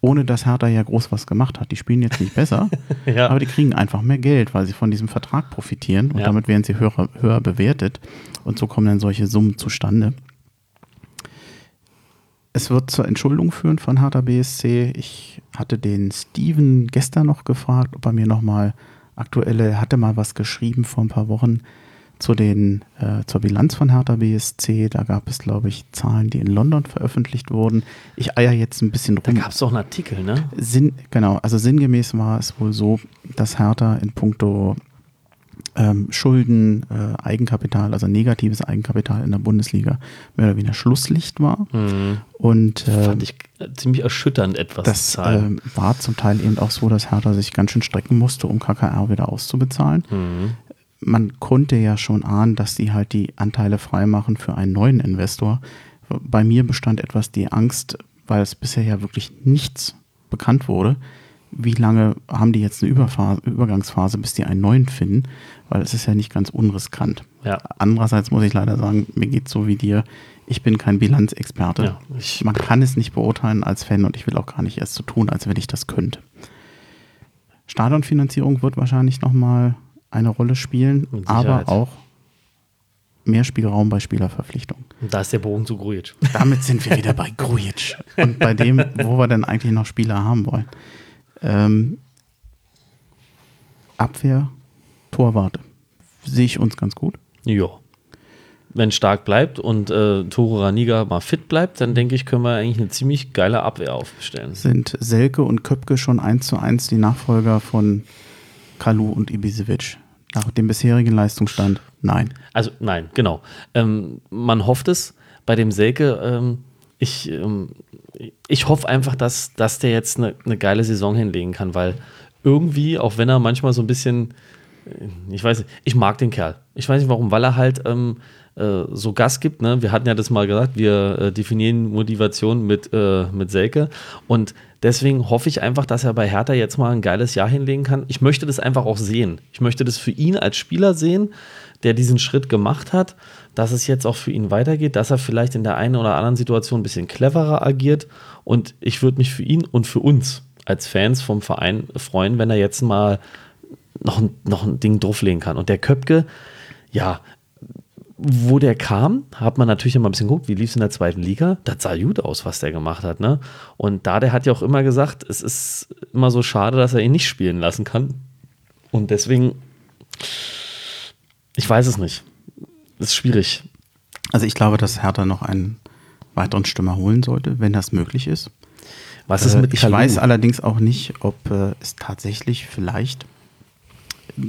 ohne dass Hertha ja groß was gemacht hat. Die spielen jetzt nicht besser, Ja. aber die kriegen einfach mehr Geld, weil sie von diesem Vertrag profitieren und Ja. damit werden sie höher, höher bewertet und so kommen dann solche Summen zustande. Es wird zur Entschuldung führen von Hertha BSC. Ich hatte den Steven gestern noch gefragt, ob er mir nochmal aktuelle, hatte mal was geschrieben vor ein paar Wochen zu den, äh, zur Bilanz von Hertha BSC. Da gab es, glaube ich, Zahlen, die in London veröffentlicht wurden. Ich eier jetzt ein bisschen Da rum. gab es doch einen Artikel, ne? Sinn, genau, also sinngemäß war es wohl so, dass Hertha in puncto ähm, Schulden, äh, Eigenkapital, also negatives Eigenkapital in der Bundesliga mehr oder weniger Schlusslicht war. Mhm. Und äh, Fand ich äh, ziemlich erschütternd etwas das ähm, war zum Teil eben auch so, dass Hertha sich ganz schön strecken musste, um KKR wieder auszubezahlen. Mhm. Man konnte ja schon ahnen, dass die halt die Anteile freimachen für einen neuen Investor. Bei mir bestand etwas die Angst, weil es bisher ja wirklich nichts bekannt wurde. Wie lange haben die jetzt eine Überphase, Übergangsphase, bis die einen neuen finden? Weil es ist ja nicht ganz unriskant. Ja. Andererseits muss ich leider sagen, mir geht so wie dir. Ich bin kein Bilanzexperte. Ja, Man kann es nicht beurteilen als Fan und ich will auch gar nicht erst so tun, als wenn ich das könnte. Stadionfinanzierung wird wahrscheinlich nochmal eine Rolle spielen, aber auch mehr Spielraum bei Spielerverpflichtungen. Und da ist der Bogen zu Grujic. Damit sind wir wieder bei Grujic und bei dem, wo wir denn eigentlich noch Spieler haben wollen. Ähm, Abwehr, Torwarte. Sehe ich uns ganz gut. Ja. Wenn Stark bleibt und äh, Toro Raniga mal fit bleibt, dann denke ich, können wir eigentlich eine ziemlich geile Abwehr aufstellen. Sind Selke und Köpke schon eins zu eins die Nachfolger von Kalu und Ibisevic? Nach dem bisherigen Leistungsstand? Nein. Also nein, genau. Ähm, man hofft es bei dem Selke. Ähm, ich, ähm, ich hoffe einfach, dass, dass der jetzt eine, eine geile Saison hinlegen kann, weil irgendwie, auch wenn er manchmal so ein bisschen, ich weiß nicht, ich mag den Kerl. Ich weiß nicht warum, weil er halt ähm, äh, so Gas gibt. Ne? Wir hatten ja das mal gesagt, wir äh, definieren Motivation mit, äh, mit Selke und deswegen hoffe ich einfach, dass er bei Hertha jetzt mal ein geiles Jahr hinlegen kann. Ich möchte das einfach auch sehen. Ich möchte das für ihn als Spieler sehen, der diesen Schritt gemacht hat, dass es jetzt auch für ihn weitergeht, dass er vielleicht in der einen oder anderen Situation ein bisschen cleverer agiert und ich würde mich für ihn und für uns als Fans vom Verein freuen, wenn er jetzt mal noch ein, noch ein Ding drauflegen kann. Und der Köpke, ja, wo der kam, hat man natürlich immer ein bisschen geguckt, wie lief es in der zweiten Liga. Das sah gut aus, was der gemacht hat. Ne? Und da, der hat ja auch immer gesagt, es ist immer so schade, dass er ihn nicht spielen lassen kann. Und deswegen, ich weiß es nicht. Ist schwierig. Also ich glaube, dass Hertha noch einen weiteren Stürmer holen sollte, wenn das möglich ist. Was ist Äh, mit ich Kalou? weiß allerdings auch nicht, ob äh, es tatsächlich vielleicht,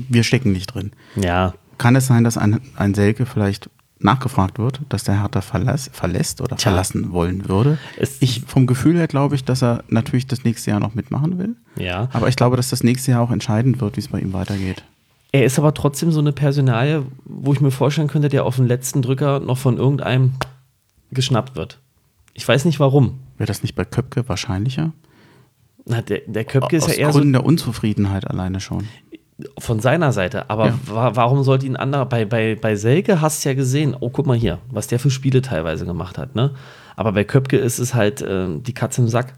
wir stecken nicht drin. Ja, Kann es sein, dass ein, ein Selke vielleicht nachgefragt wird, dass der Hertha verlass, verlässt oder Tja. verlassen wollen würde? Es- ich vom Gefühl her glaube ich, dass er natürlich das nächste Jahr noch mitmachen will. ja. Aber ich glaube, dass das nächste Jahr auch entscheidend wird, wie es bei ihm weitergeht. Er ist aber trotzdem so eine Personalie, wo ich mir vorstellen könnte, der auf den letzten Drücker noch von irgendeinem geschnappt wird. Ich weiß nicht warum. Wäre das nicht bei Köpke wahrscheinlicher? Na, der, der Köpke ist Aus ja eher so Gründen der Unzufriedenheit alleine schon. Von seiner Seite. Aber Ja. wa warum sollte ihn anderer? Bei, bei, bei Selke hast du ja gesehen, oh, guck mal hier, was der für Spiele teilweise gemacht hat. Ne? Aber bei Köpke ist es halt äh, die Katze im Sack.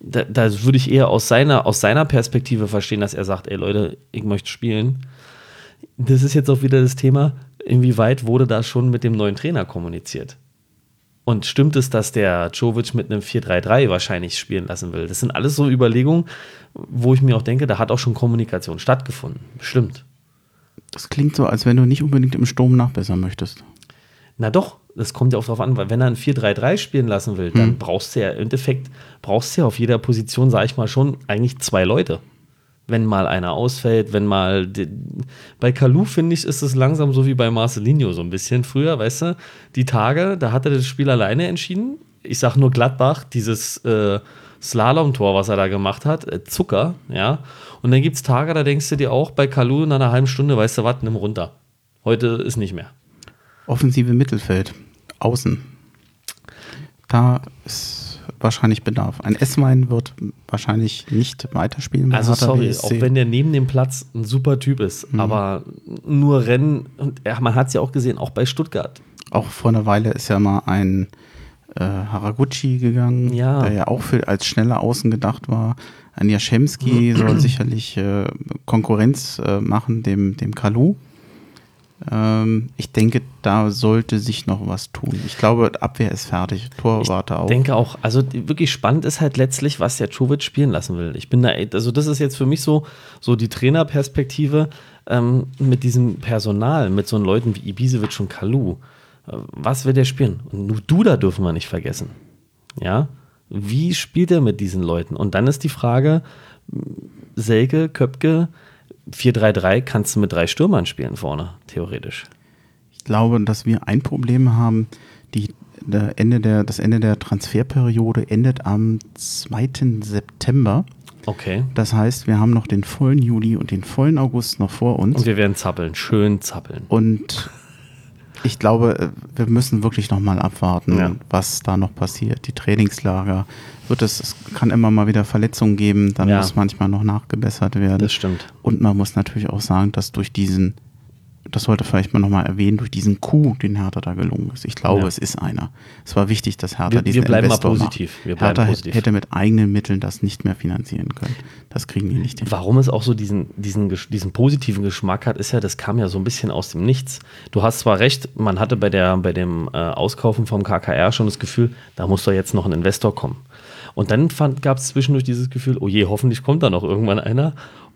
Da, da würde ich eher aus seiner, aus seiner Perspektive verstehen, dass er sagt, ey Leute, ich möchte spielen. Das ist jetzt auch wieder das Thema, inwieweit wurde da schon mit dem neuen Trainer kommuniziert? Und stimmt es, dass der Jovic mit einem 4-3-3 wahrscheinlich spielen lassen will? Das sind alles so Überlegungen, wo ich mir auch denke, da hat auch schon Kommunikation stattgefunden. Bestimmt. Das klingt so, als wenn du nicht unbedingt im Sturm nachbessern möchtest. Na doch, das kommt ja auch darauf an, weil wenn er ein 4-3-3 spielen lassen will, dann Hm. brauchst du ja im Endeffekt, brauchst du ja auf jeder Position, sag ich mal, schon eigentlich zwei Leute. Wenn mal einer ausfällt, wenn mal. Bei Kalu, finde ich, ist es langsam so wie bei Marcelinho so ein bisschen früher, weißt du? Die Tage, da hat er das Spiel alleine entschieden. Ich sag nur Gladbach, dieses äh, Slalom-Tor, was er da gemacht hat, äh, Zucker, ja. Und dann gibt es Tage, da denkst du dir auch bei Kalu in einer halben Stunde, weißt du was, nimm runter. Heute ist nicht mehr. Offensive Mittelfeld, außen. Da ist wahrscheinlich Bedarf. Ein S-Wein wird wahrscheinlich nicht weiterspielen. Also sorry, BSC. auch wenn der neben dem Platz ein super Typ ist, Mhm. aber nur Rennen, und ja, man hat es ja auch gesehen, auch bei Stuttgart. Auch vor einer Weile ist ja mal ein äh, Haraguchi gegangen, Ja. der ja auch für, als schneller Außen gedacht war. Ein Jaschemski soll sicherlich äh, Konkurrenz äh, machen dem, dem Kalu. Ähm, ich denke, da sollte sich noch was tun. Ich glaube, Abwehr ist fertig, Torwarte auch. Ich denke auch, also wirklich spannend ist halt letztlich, was der Jovic spielen lassen will. Ich bin da, also das ist jetzt für mich so, so die Trainerperspektive ähm, mit diesem Personal, mit so Leuten wie Ibisevic und Kalu. Äh, Was will der spielen? Und nur Duda dürfen wir nicht vergessen. Ja, wie spielt er mit diesen Leuten? Und dann ist die Frage, Selke, Köpke, 4-3-3 kannst du mit drei Stürmern spielen vorne, theoretisch. Ich glaube, dass wir ein Problem haben. Die, der Ende der, das Ende der Transferperiode endet am 2. September. Okay. Das heißt, wir haben noch den vollen Juli und den vollen August noch vor uns. Und wir werden zappeln, schön zappeln. Und ich glaube, äh, wir müssen wirklich noch mal abwarten, Ja. was da noch passiert. Die Trainingslager wird es, es kann immer mal wieder Verletzungen geben, dann Ja. muss manchmal noch nachgebessert werden. Das stimmt. Und man muss natürlich auch sagen, dass durch diesen, das sollte vielleicht mal nochmal erwähnen, durch diesen Coup, den Hertha da gelungen ist. Ich glaube, Ja. es ist einer. Es war wichtig, dass Hertha Wir- diesen wir bleiben mal Investor positiv. macht. Wir bleiben Hertha positiv. hätte mit eigenen Mitteln das nicht mehr finanzieren können. Das kriegen die nicht hin. Warum es auch so diesen, diesen, diesen positiven Geschmack hat, ist ja, das kam ja so ein bisschen aus dem Nichts. Du hast zwar recht, man hatte bei, der, bei dem äh, Auskaufen vom KKR schon das Gefühl, da muss doch jetzt noch ein Investor kommen. Und dann gab es zwischendurch dieses Gefühl, oh je, hoffentlich kommt da noch irgendwann einer.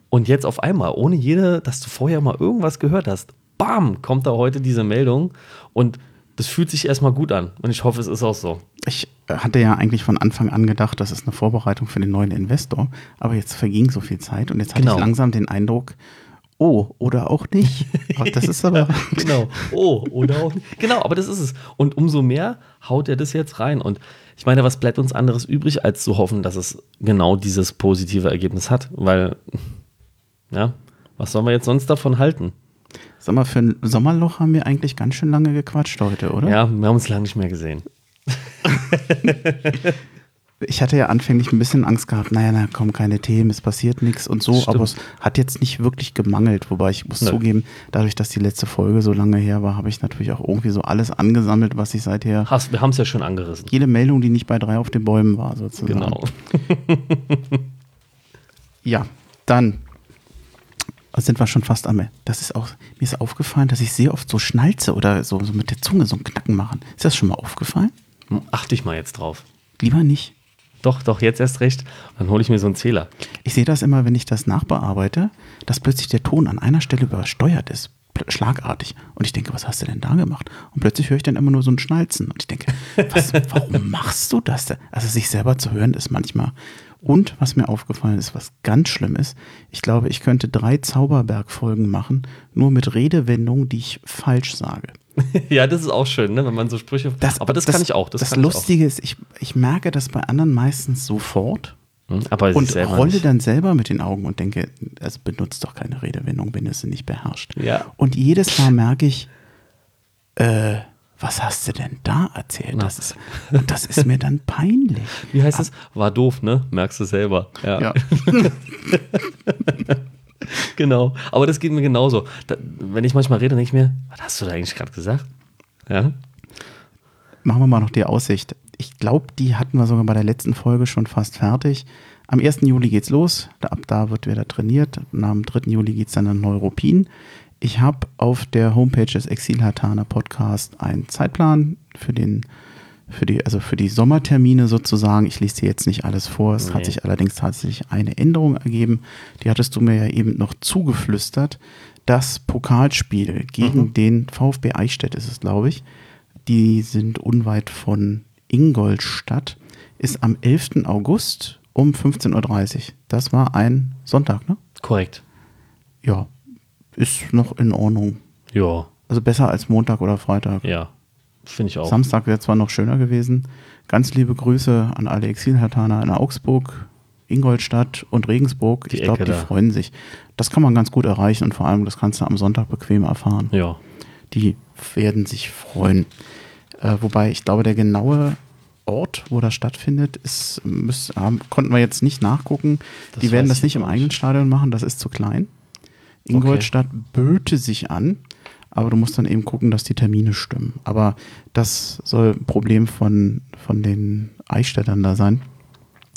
Und jetzt auf einmal, ohne jede, dass du vorher mal irgendwas gehört hast, bam, kommt da heute diese Meldung. Und das fühlt sich erstmal gut an. Und ich hoffe, es ist auch so. Ich äh, hatte ja eigentlich von Anfang an gedacht, das ist eine Vorbereitung für den neuen Investor, aber jetzt verging so viel Zeit und jetzt hatte Genau. ich langsam den Eindruck, oh, oder auch nicht. Das ist aber. genau. Oh, oder auch nicht. Genau, aber das ist es. Und umso mehr haut er das jetzt rein. Und ich meine, was bleibt uns anderes übrig, als zu hoffen, dass es genau dieses positive Ergebnis hat? Weil, ja, was sollen wir jetzt sonst davon halten? Sag mal, für ein Sommerloch haben wir eigentlich ganz schön lange gequatscht heute, oder? Ja, wir haben uns lange nicht mehr gesehen. Ich hatte ja anfänglich ein bisschen Angst gehabt, naja, da kommen keine Themen, es passiert nichts und so, Stimmt. aber es hat jetzt nicht wirklich gemangelt, wobei ich muss Nö. zugeben, dadurch, dass die letzte Folge so lange her war, habe ich natürlich auch irgendwie so alles angesammelt, was ich seither, Hast, wir haben es ja schon angerissen. jede Meldung, die nicht bei drei auf den Bäumen war, sozusagen. Genau. Ja, dann sind wir schon fast am Ende. Das ist auch, mir ist aufgefallen, dass ich sehr oft so schnalze oder so, so mit der Zunge so ein Knacken machen. Ist das schon mal aufgefallen? Achte ich mal jetzt drauf. Lieber nicht. Doch, doch, jetzt erst recht. Dann hole ich mir so einen Zähler. Ich sehe das immer, wenn ich das nachbearbeite, dass plötzlich der Ton an einer Stelle übersteuert ist. schlagartig. Und ich denke, was hast du denn da gemacht? Und plötzlich höre ich dann immer nur so ein Schnalzen. Und ich denke, was, warum machst du das denn? Also sich selber zu hören ist manchmal. Und was mir aufgefallen ist, was ganz schlimm ist, ich glaube, ich könnte drei Zauberberg-Folgen machen, nur mit Redewendungen, die ich falsch sage. ja, das ist auch schön, ne, wenn man so Sprüche. Das, aber das, kann ich auch. Das, Das, das Lustige ist, ich, ich merke das bei anderen meistens sofort auch. Hm, Aber und rolle nicht. dann selber mit den Augen und denke, also benutzt doch keine Redewendung, wenn du sie nicht beherrscht. Ja. Und jedes Mal merke ich, äh, was hast du denn da erzählt? Na. Das ist, und das ist mir dann peinlich. Wie heißt es? War doof, ne? Merkst du selber. Ja. Ja. Genau. Aber das geht mir genauso. Da, wenn ich manchmal rede, denke ich mir, was hast du da eigentlich gerade gesagt? Ja. Machen wir mal noch die Aussicht. Ich glaube, die hatten wir sogar bei der letzten Folge schon fast fertig. Am 1. Juli geht's los. Ab da wird wieder trainiert. Und am 3. Juli geht's dann in Neuruppin. Ich habe auf der Homepage des Exilhartaner Podcast einen Zeitplan für den für die, also für die Sommertermine sozusagen. Ich lese dir jetzt nicht alles vor. Es hat Nee. sich allerdings tatsächlich eine Änderung ergeben. Die hattest du mir ja eben noch zugeflüstert. Das Pokalspiel gegen Mhm. den VfB Eichstätt ist es, glaube ich. Die sind unweit von Ingolstadt. Ist am 11. August um 15.30 Uhr. Das war ein Sonntag, ne? Korrekt. Ja. Ist noch in Ordnung. Ja. Also besser als Montag oder Freitag. Ja. Finde ich auch. Samstag wäre zwar noch schöner gewesen. Ganz liebe Grüße an alle Exilhartaner in Augsburg, Ingolstadt und Regensburg. Die ich glaube, die freuen sich. Das kann man ganz gut erreichen und vor allem, das kannst du am Sonntag bequem erfahren. Ja. Die werden sich freuen. Äh, wobei ich glaube, der genaue Ort, wo das stattfindet, ist, müß, haben, konnten wir jetzt nicht nachgucken. Das die werden das ich nicht im nicht. eigenen Stadion machen, das ist zu klein. Ingolstadt böte sich an, aber du musst dann eben gucken, dass die Termine stimmen. Aber das soll ein Problem von, von den Eichstättern da sein.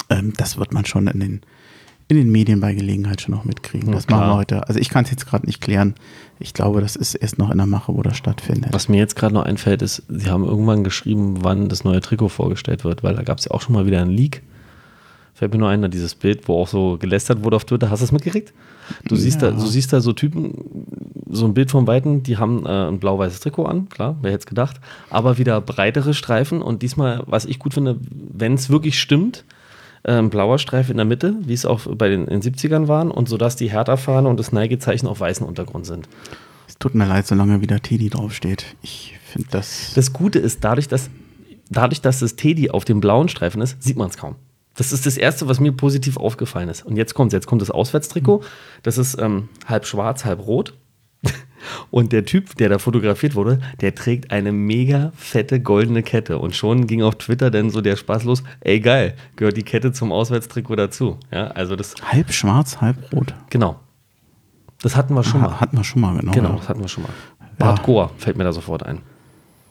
Ähm, das wird man schon in den, in den Medien bei Gelegenheit schon noch mitkriegen. Ja, das machen wir klar. heute. Also ich kann es jetzt gerade nicht klären. Ich glaube, das ist erst noch in der Mache, wo das stattfindet. Was mir jetzt gerade noch einfällt, ist, sie haben irgendwann geschrieben, wann das neue Trikot vorgestellt wird, weil da gab es ja auch schon mal wieder einen Leak. Fällt mir nur ein, dieses Bild, wo auch so gelästert wurde auf Twitter. Hast du das mitgekriegt? Du siehst, Ja. da, du siehst da so Typen, so ein Bild von Weitem, die haben äh, ein blau-weißes Trikot an, klar, wer hätte es gedacht, aber wieder breitere Streifen und diesmal, was ich gut finde, wenn es wirklich stimmt, äh, ein blauer Streifen in der Mitte, wie es auch bei den, in den 70ern waren und sodass die Hertha-Fahne und das Neigezeichen auf weißem Untergrund sind. Es tut mir leid, solange wieder Teddy draufsteht. Ich finde das. Das Gute ist, dadurch, dass, dadurch, dass das Teddy auf dem blauen Streifen ist, sieht man es kaum. Das ist das Erste, was mir positiv aufgefallen ist. Und jetzt kommt Jetzt kommt das Auswärtstrikot. Das ist ähm, halb schwarz, halb rot. Und der Typ, der da fotografiert wurde, der trägt eine mega fette goldene Kette. Und schon ging auf Twitter dann so der Spaß los. Ey, geil, gehört die Kette zum Auswärtstrikot dazu. Ja, also das, halb schwarz, halb rot. genau. Das hatten wir schon Ha- mal. Hatten wir schon mal, genau. Genau, Ja. das hatten wir schon mal. Bart Goa fällt mir da sofort ein.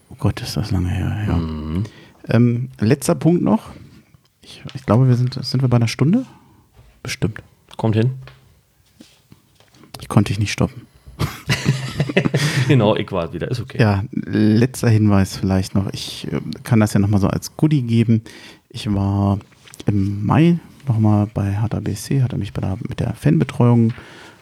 Oh Gott, ist das lange her. Ja. Mhm. Ähm, letzter Punkt noch. Ich, ich glaube, wir sind, sind wir bei einer Stunde? Bestimmt. Kommt hin. Ich konnte ich nicht stoppen. Genau, ich war wieder. Ist okay. Ja, letzter Hinweis vielleicht noch. Ich äh, kann das ja nochmal so als Goodie geben. Ich war im Mai nochmal bei Hertha BSC, hat er mich bei der, mit der Fanbetreuung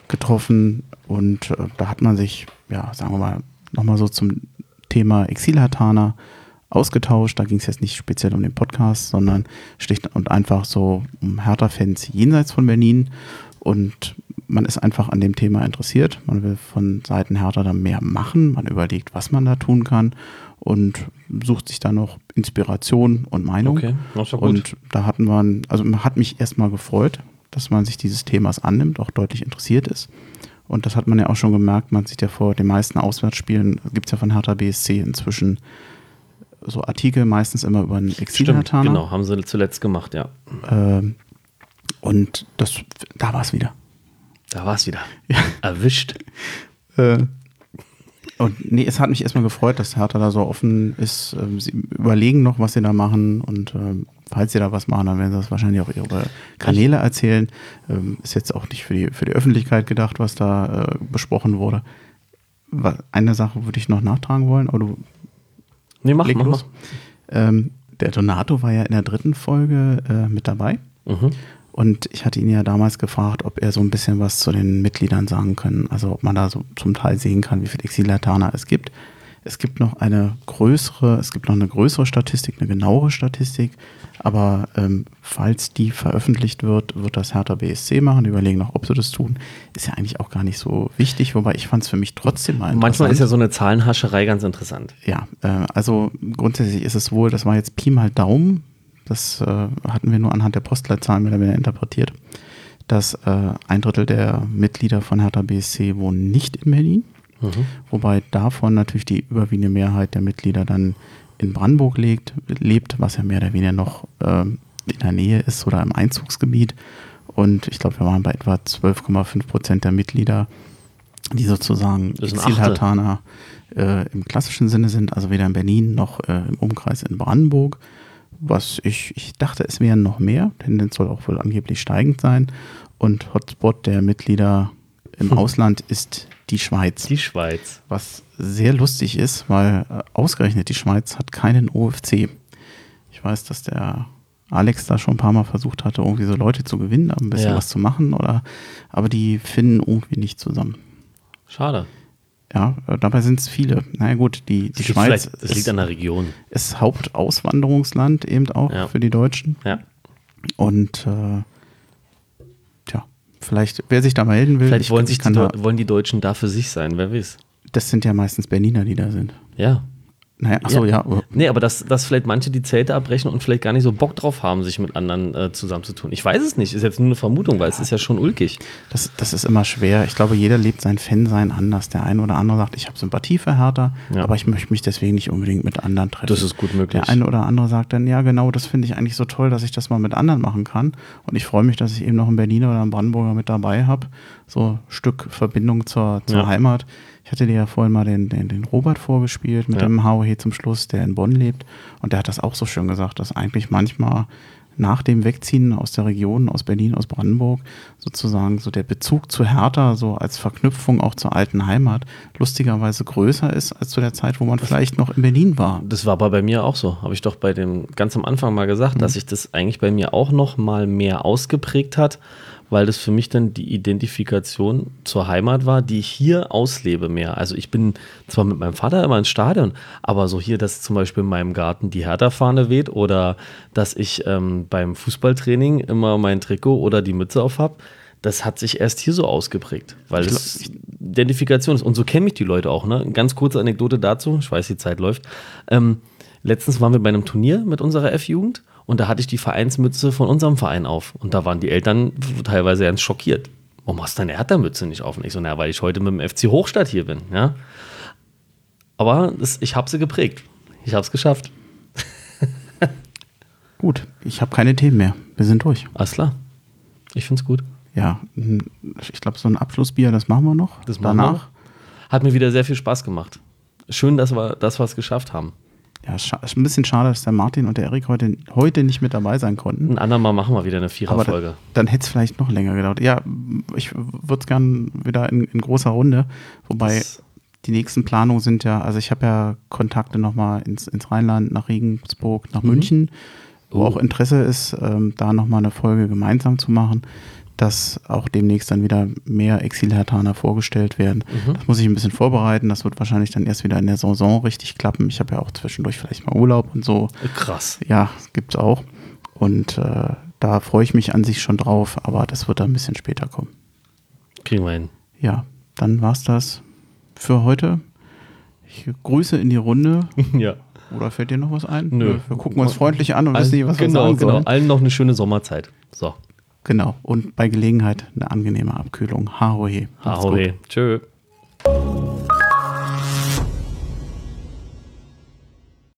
getroffen und äh, da hat man sich, ja, sagen wir mal, nochmal so zum Thema Exilhartaner ausgetauscht. Da ging es jetzt nicht speziell um den Podcast, sondern schlicht und einfach so um Hertha-Fans jenseits von Berlin. Und man ist einfach an dem Thema interessiert. Man will von Seiten Hertha da mehr machen. Man überlegt, was man da tun kann und sucht sich da noch Inspiration und Meinung. Okay, das. Und da hatten wir, also man hat mich erstmal gefreut, dass man sich dieses Themas annimmt, auch deutlich interessiert ist. Und das hat man ja auch schon gemerkt, man sieht ja vor den meisten Auswärtsspielen, gibt es ja von Hertha BSC inzwischen so Artikel, meistens immer über einen Exilhartaner. genau, haben sie zuletzt gemacht, ja. Ähm, und das, da war es wieder. Da war es wieder. Ja. Erwischt. Äh, und nee, es hat mich erstmal gefreut, dass Hertha da so offen ist. Ähm, sie überlegen noch, was sie da machen und ähm, falls sie da was machen, dann werden sie das wahrscheinlich auch ihre Kanäle erzählen. Ähm, ist jetzt auch nicht für die, für die Öffentlichkeit gedacht, was da äh, besprochen wurde. Eine Sache würde ich noch nachtragen wollen, aber du Nee, mach, leg mach, los. Ähm, der Donato war ja in der dritten Folge äh, mit dabei. mach. Mhm. Und ich hatte ihn ja damals gefragt, ob er so ein bisschen was zu den Mitgliedern sagen kann. Also ob man da so zum Teil sehen kann, wie viele Exilataner es gibt. Es gibt noch eine größere, es gibt noch eine größere Statistik, eine genauere Statistik. Aber ähm, falls die veröffentlicht wird, wird das Hertha BSC machen. Die überlegen noch, ob sie das tun. Ist ja eigentlich auch gar nicht so wichtig, wobei ich fand es für mich trotzdem mal interessant. Manchmal ist ja so eine Zahlenhascherei ganz interessant. Ja, äh, also grundsätzlich ist es wohl, das war jetzt Pi mal Daumen. Das äh, hatten wir nur anhand der Postleitzahlen mehr oder weniger interpretiert. Dass äh, ein Drittel der Mitglieder von Hertha BSC wohnen nicht in Berlin. Mhm. Wobei davon natürlich die überwiegende Mehrheit der Mitglieder dann in Brandenburg lebt, lebt was ja mehr oder weniger noch ähm, in der Nähe ist oder im Einzugsgebiet. Und ich glaube, wir waren bei etwa 12,5 Prozent der Mitglieder, die sozusagen Exilhartaner äh, im klassischen Sinne sind, also weder in Berlin noch äh, im Umkreis in Brandenburg. Was ich, ich dachte, es wären noch mehr, denn das soll auch wohl angeblich steigend sein. Und Hotspot der Mitglieder im Hm. Ausland ist die Schweiz. Die Schweiz. Was sehr lustig ist, weil äh, ausgerechnet die Schweiz hat keinen OFC. Ich weiß, dass der Alex da schon ein paar Mal versucht hatte, irgendwie so Leute zu gewinnen, ein bisschen Ja. was zu machen, oder aber die finden irgendwie nicht zusammen. Schade. Ja, äh, dabei sind es viele. Naja gut, die, die liegt Schweiz vielleicht- Das ist, liegt an der Region. ist Hauptauswanderungsland eben auch Ja. für die Deutschen. Ja. Und äh, vielleicht, wer sich da melden will, Vielleicht ich- wollen, ich sich die, wollen die Deutschen da für sich sein, wer weiß. das sind ja meistens Berliner, die da sind. Ja. Naja, achso, ja. ja. Nee, aber dass, dass vielleicht manche die Zelte abbrechen und vielleicht gar nicht so Bock drauf haben, sich mit anderen äh, zusammenzutun. Ich weiß es nicht, ist jetzt nur eine Vermutung, weil es ist ja schon ulkig. Das, das ist immer schwer. Ich glaube, jeder lebt sein Fansein anders. Der eine oder andere sagt, ich habe Sympathie für Hertha, Ja. aber ich möchte mich deswegen nicht unbedingt mit anderen treffen. Das ist gut möglich. Der eine oder andere sagt dann, ja genau, das finde ich eigentlich so toll, dass ich das mal mit anderen machen kann. Und ich freue mich, dass ich eben noch einen Berliner oder einen Brandenburger mit dabei habe. So ein Stück Verbindung zur, zur Ja. Heimat. Ich hatte dir ja vorhin mal den, den, den Robert vorgespielt mit Ja. dem HOH zum Schluss, der in Bonn lebt. Und der hat das auch so schön gesagt, dass eigentlich manchmal nach dem Wegziehen aus der Region, aus Berlin, aus Brandenburg, sozusagen so der Bezug zu Hertha, so als Verknüpfung auch zur alten Heimat, lustigerweise größer ist als zu der Zeit, wo man vielleicht noch in Berlin war. Das war aber bei mir auch so. Habe ich doch bei dem ganz am Anfang mal gesagt, dass sich das eigentlich bei mir auch noch mal mehr ausgeprägt hat, weil das für mich dann die Identifikation zur Heimat war, die ich hier auslebe mehr. Also ich bin zwar mit meinem Vater immer ins Stadion, aber so hier, dass zum Beispiel in meinem Garten die Hertha-Fahne weht oder dass ich ähm, beim Fußballtraining immer mein Trikot oder die Mütze auf habe, das hat sich erst hier so ausgeprägt, weil es Identifikation ist. Und so kenne ich die Leute auch. Ne? Ganz kurze Anekdote dazu, ich weiß, die Zeit läuft. Ähm, letztens waren wir bei einem Turnier mit unserer F-Jugend und da hatte ich die Vereinsmütze von unserem Verein auf. Und da waren die Eltern teilweise ganz schockiert. Warum hast du deine Hertha-Mütze nicht auf? Und ich so, na, weil ich heute mit dem FC Hochstadt hier bin. Ja? Aber das, ich habe sie geprägt. Ich habe es geschafft. Gut, ich habe keine Themen mehr. Wir sind durch. Alles klar. Ich finde es gut. Ja, ich glaube, so ein Abschlussbier, das machen wir noch. Das machen Danach. wir. Hat mir wieder sehr viel Spaß gemacht. Schön, dass wir das was geschafft haben. Ja, ist ein bisschen schade, dass der Martin und der Erik heute, heute nicht mit dabei sein konnten. Ein andermal machen wir wieder eine Viererfolge. da, dann hätte es vielleicht noch länger gedauert. Ja, ich würde es gern wieder in, in großer Runde. Wobei Das- die nächsten Planungen sind ja, also ich habe ja Kontakte nochmal ins, ins Rheinland, nach Regensburg, nach München, wo Oh. auch Interesse ist, ähm, da nochmal eine Folge gemeinsam zu machen, dass auch demnächst dann wieder mehr Exilhertaner vorgestellt werden. Mhm. Das muss ich ein bisschen vorbereiten. Das wird wahrscheinlich dann erst wieder in der Saison richtig klappen. Ich habe ja auch zwischendurch vielleicht mal Urlaub und so. Krass. Ja, gibt es auch. Und äh, da freue ich mich an sich schon drauf, aber das wird dann ein bisschen später kommen. Kriegen wir hin. Ja, dann war's das für heute. Ich grüße in die Runde. ja. Oder fällt dir noch was ein? Nö. Wir, gucken uns freundlich an und wissen nicht, was genau, wir sagen genau. sollen. Allen noch eine schöne Sommerzeit. So. Genau. Und bei Gelegenheit eine angenehme Abkühlung. Hahohe. Hahohe. Tschö.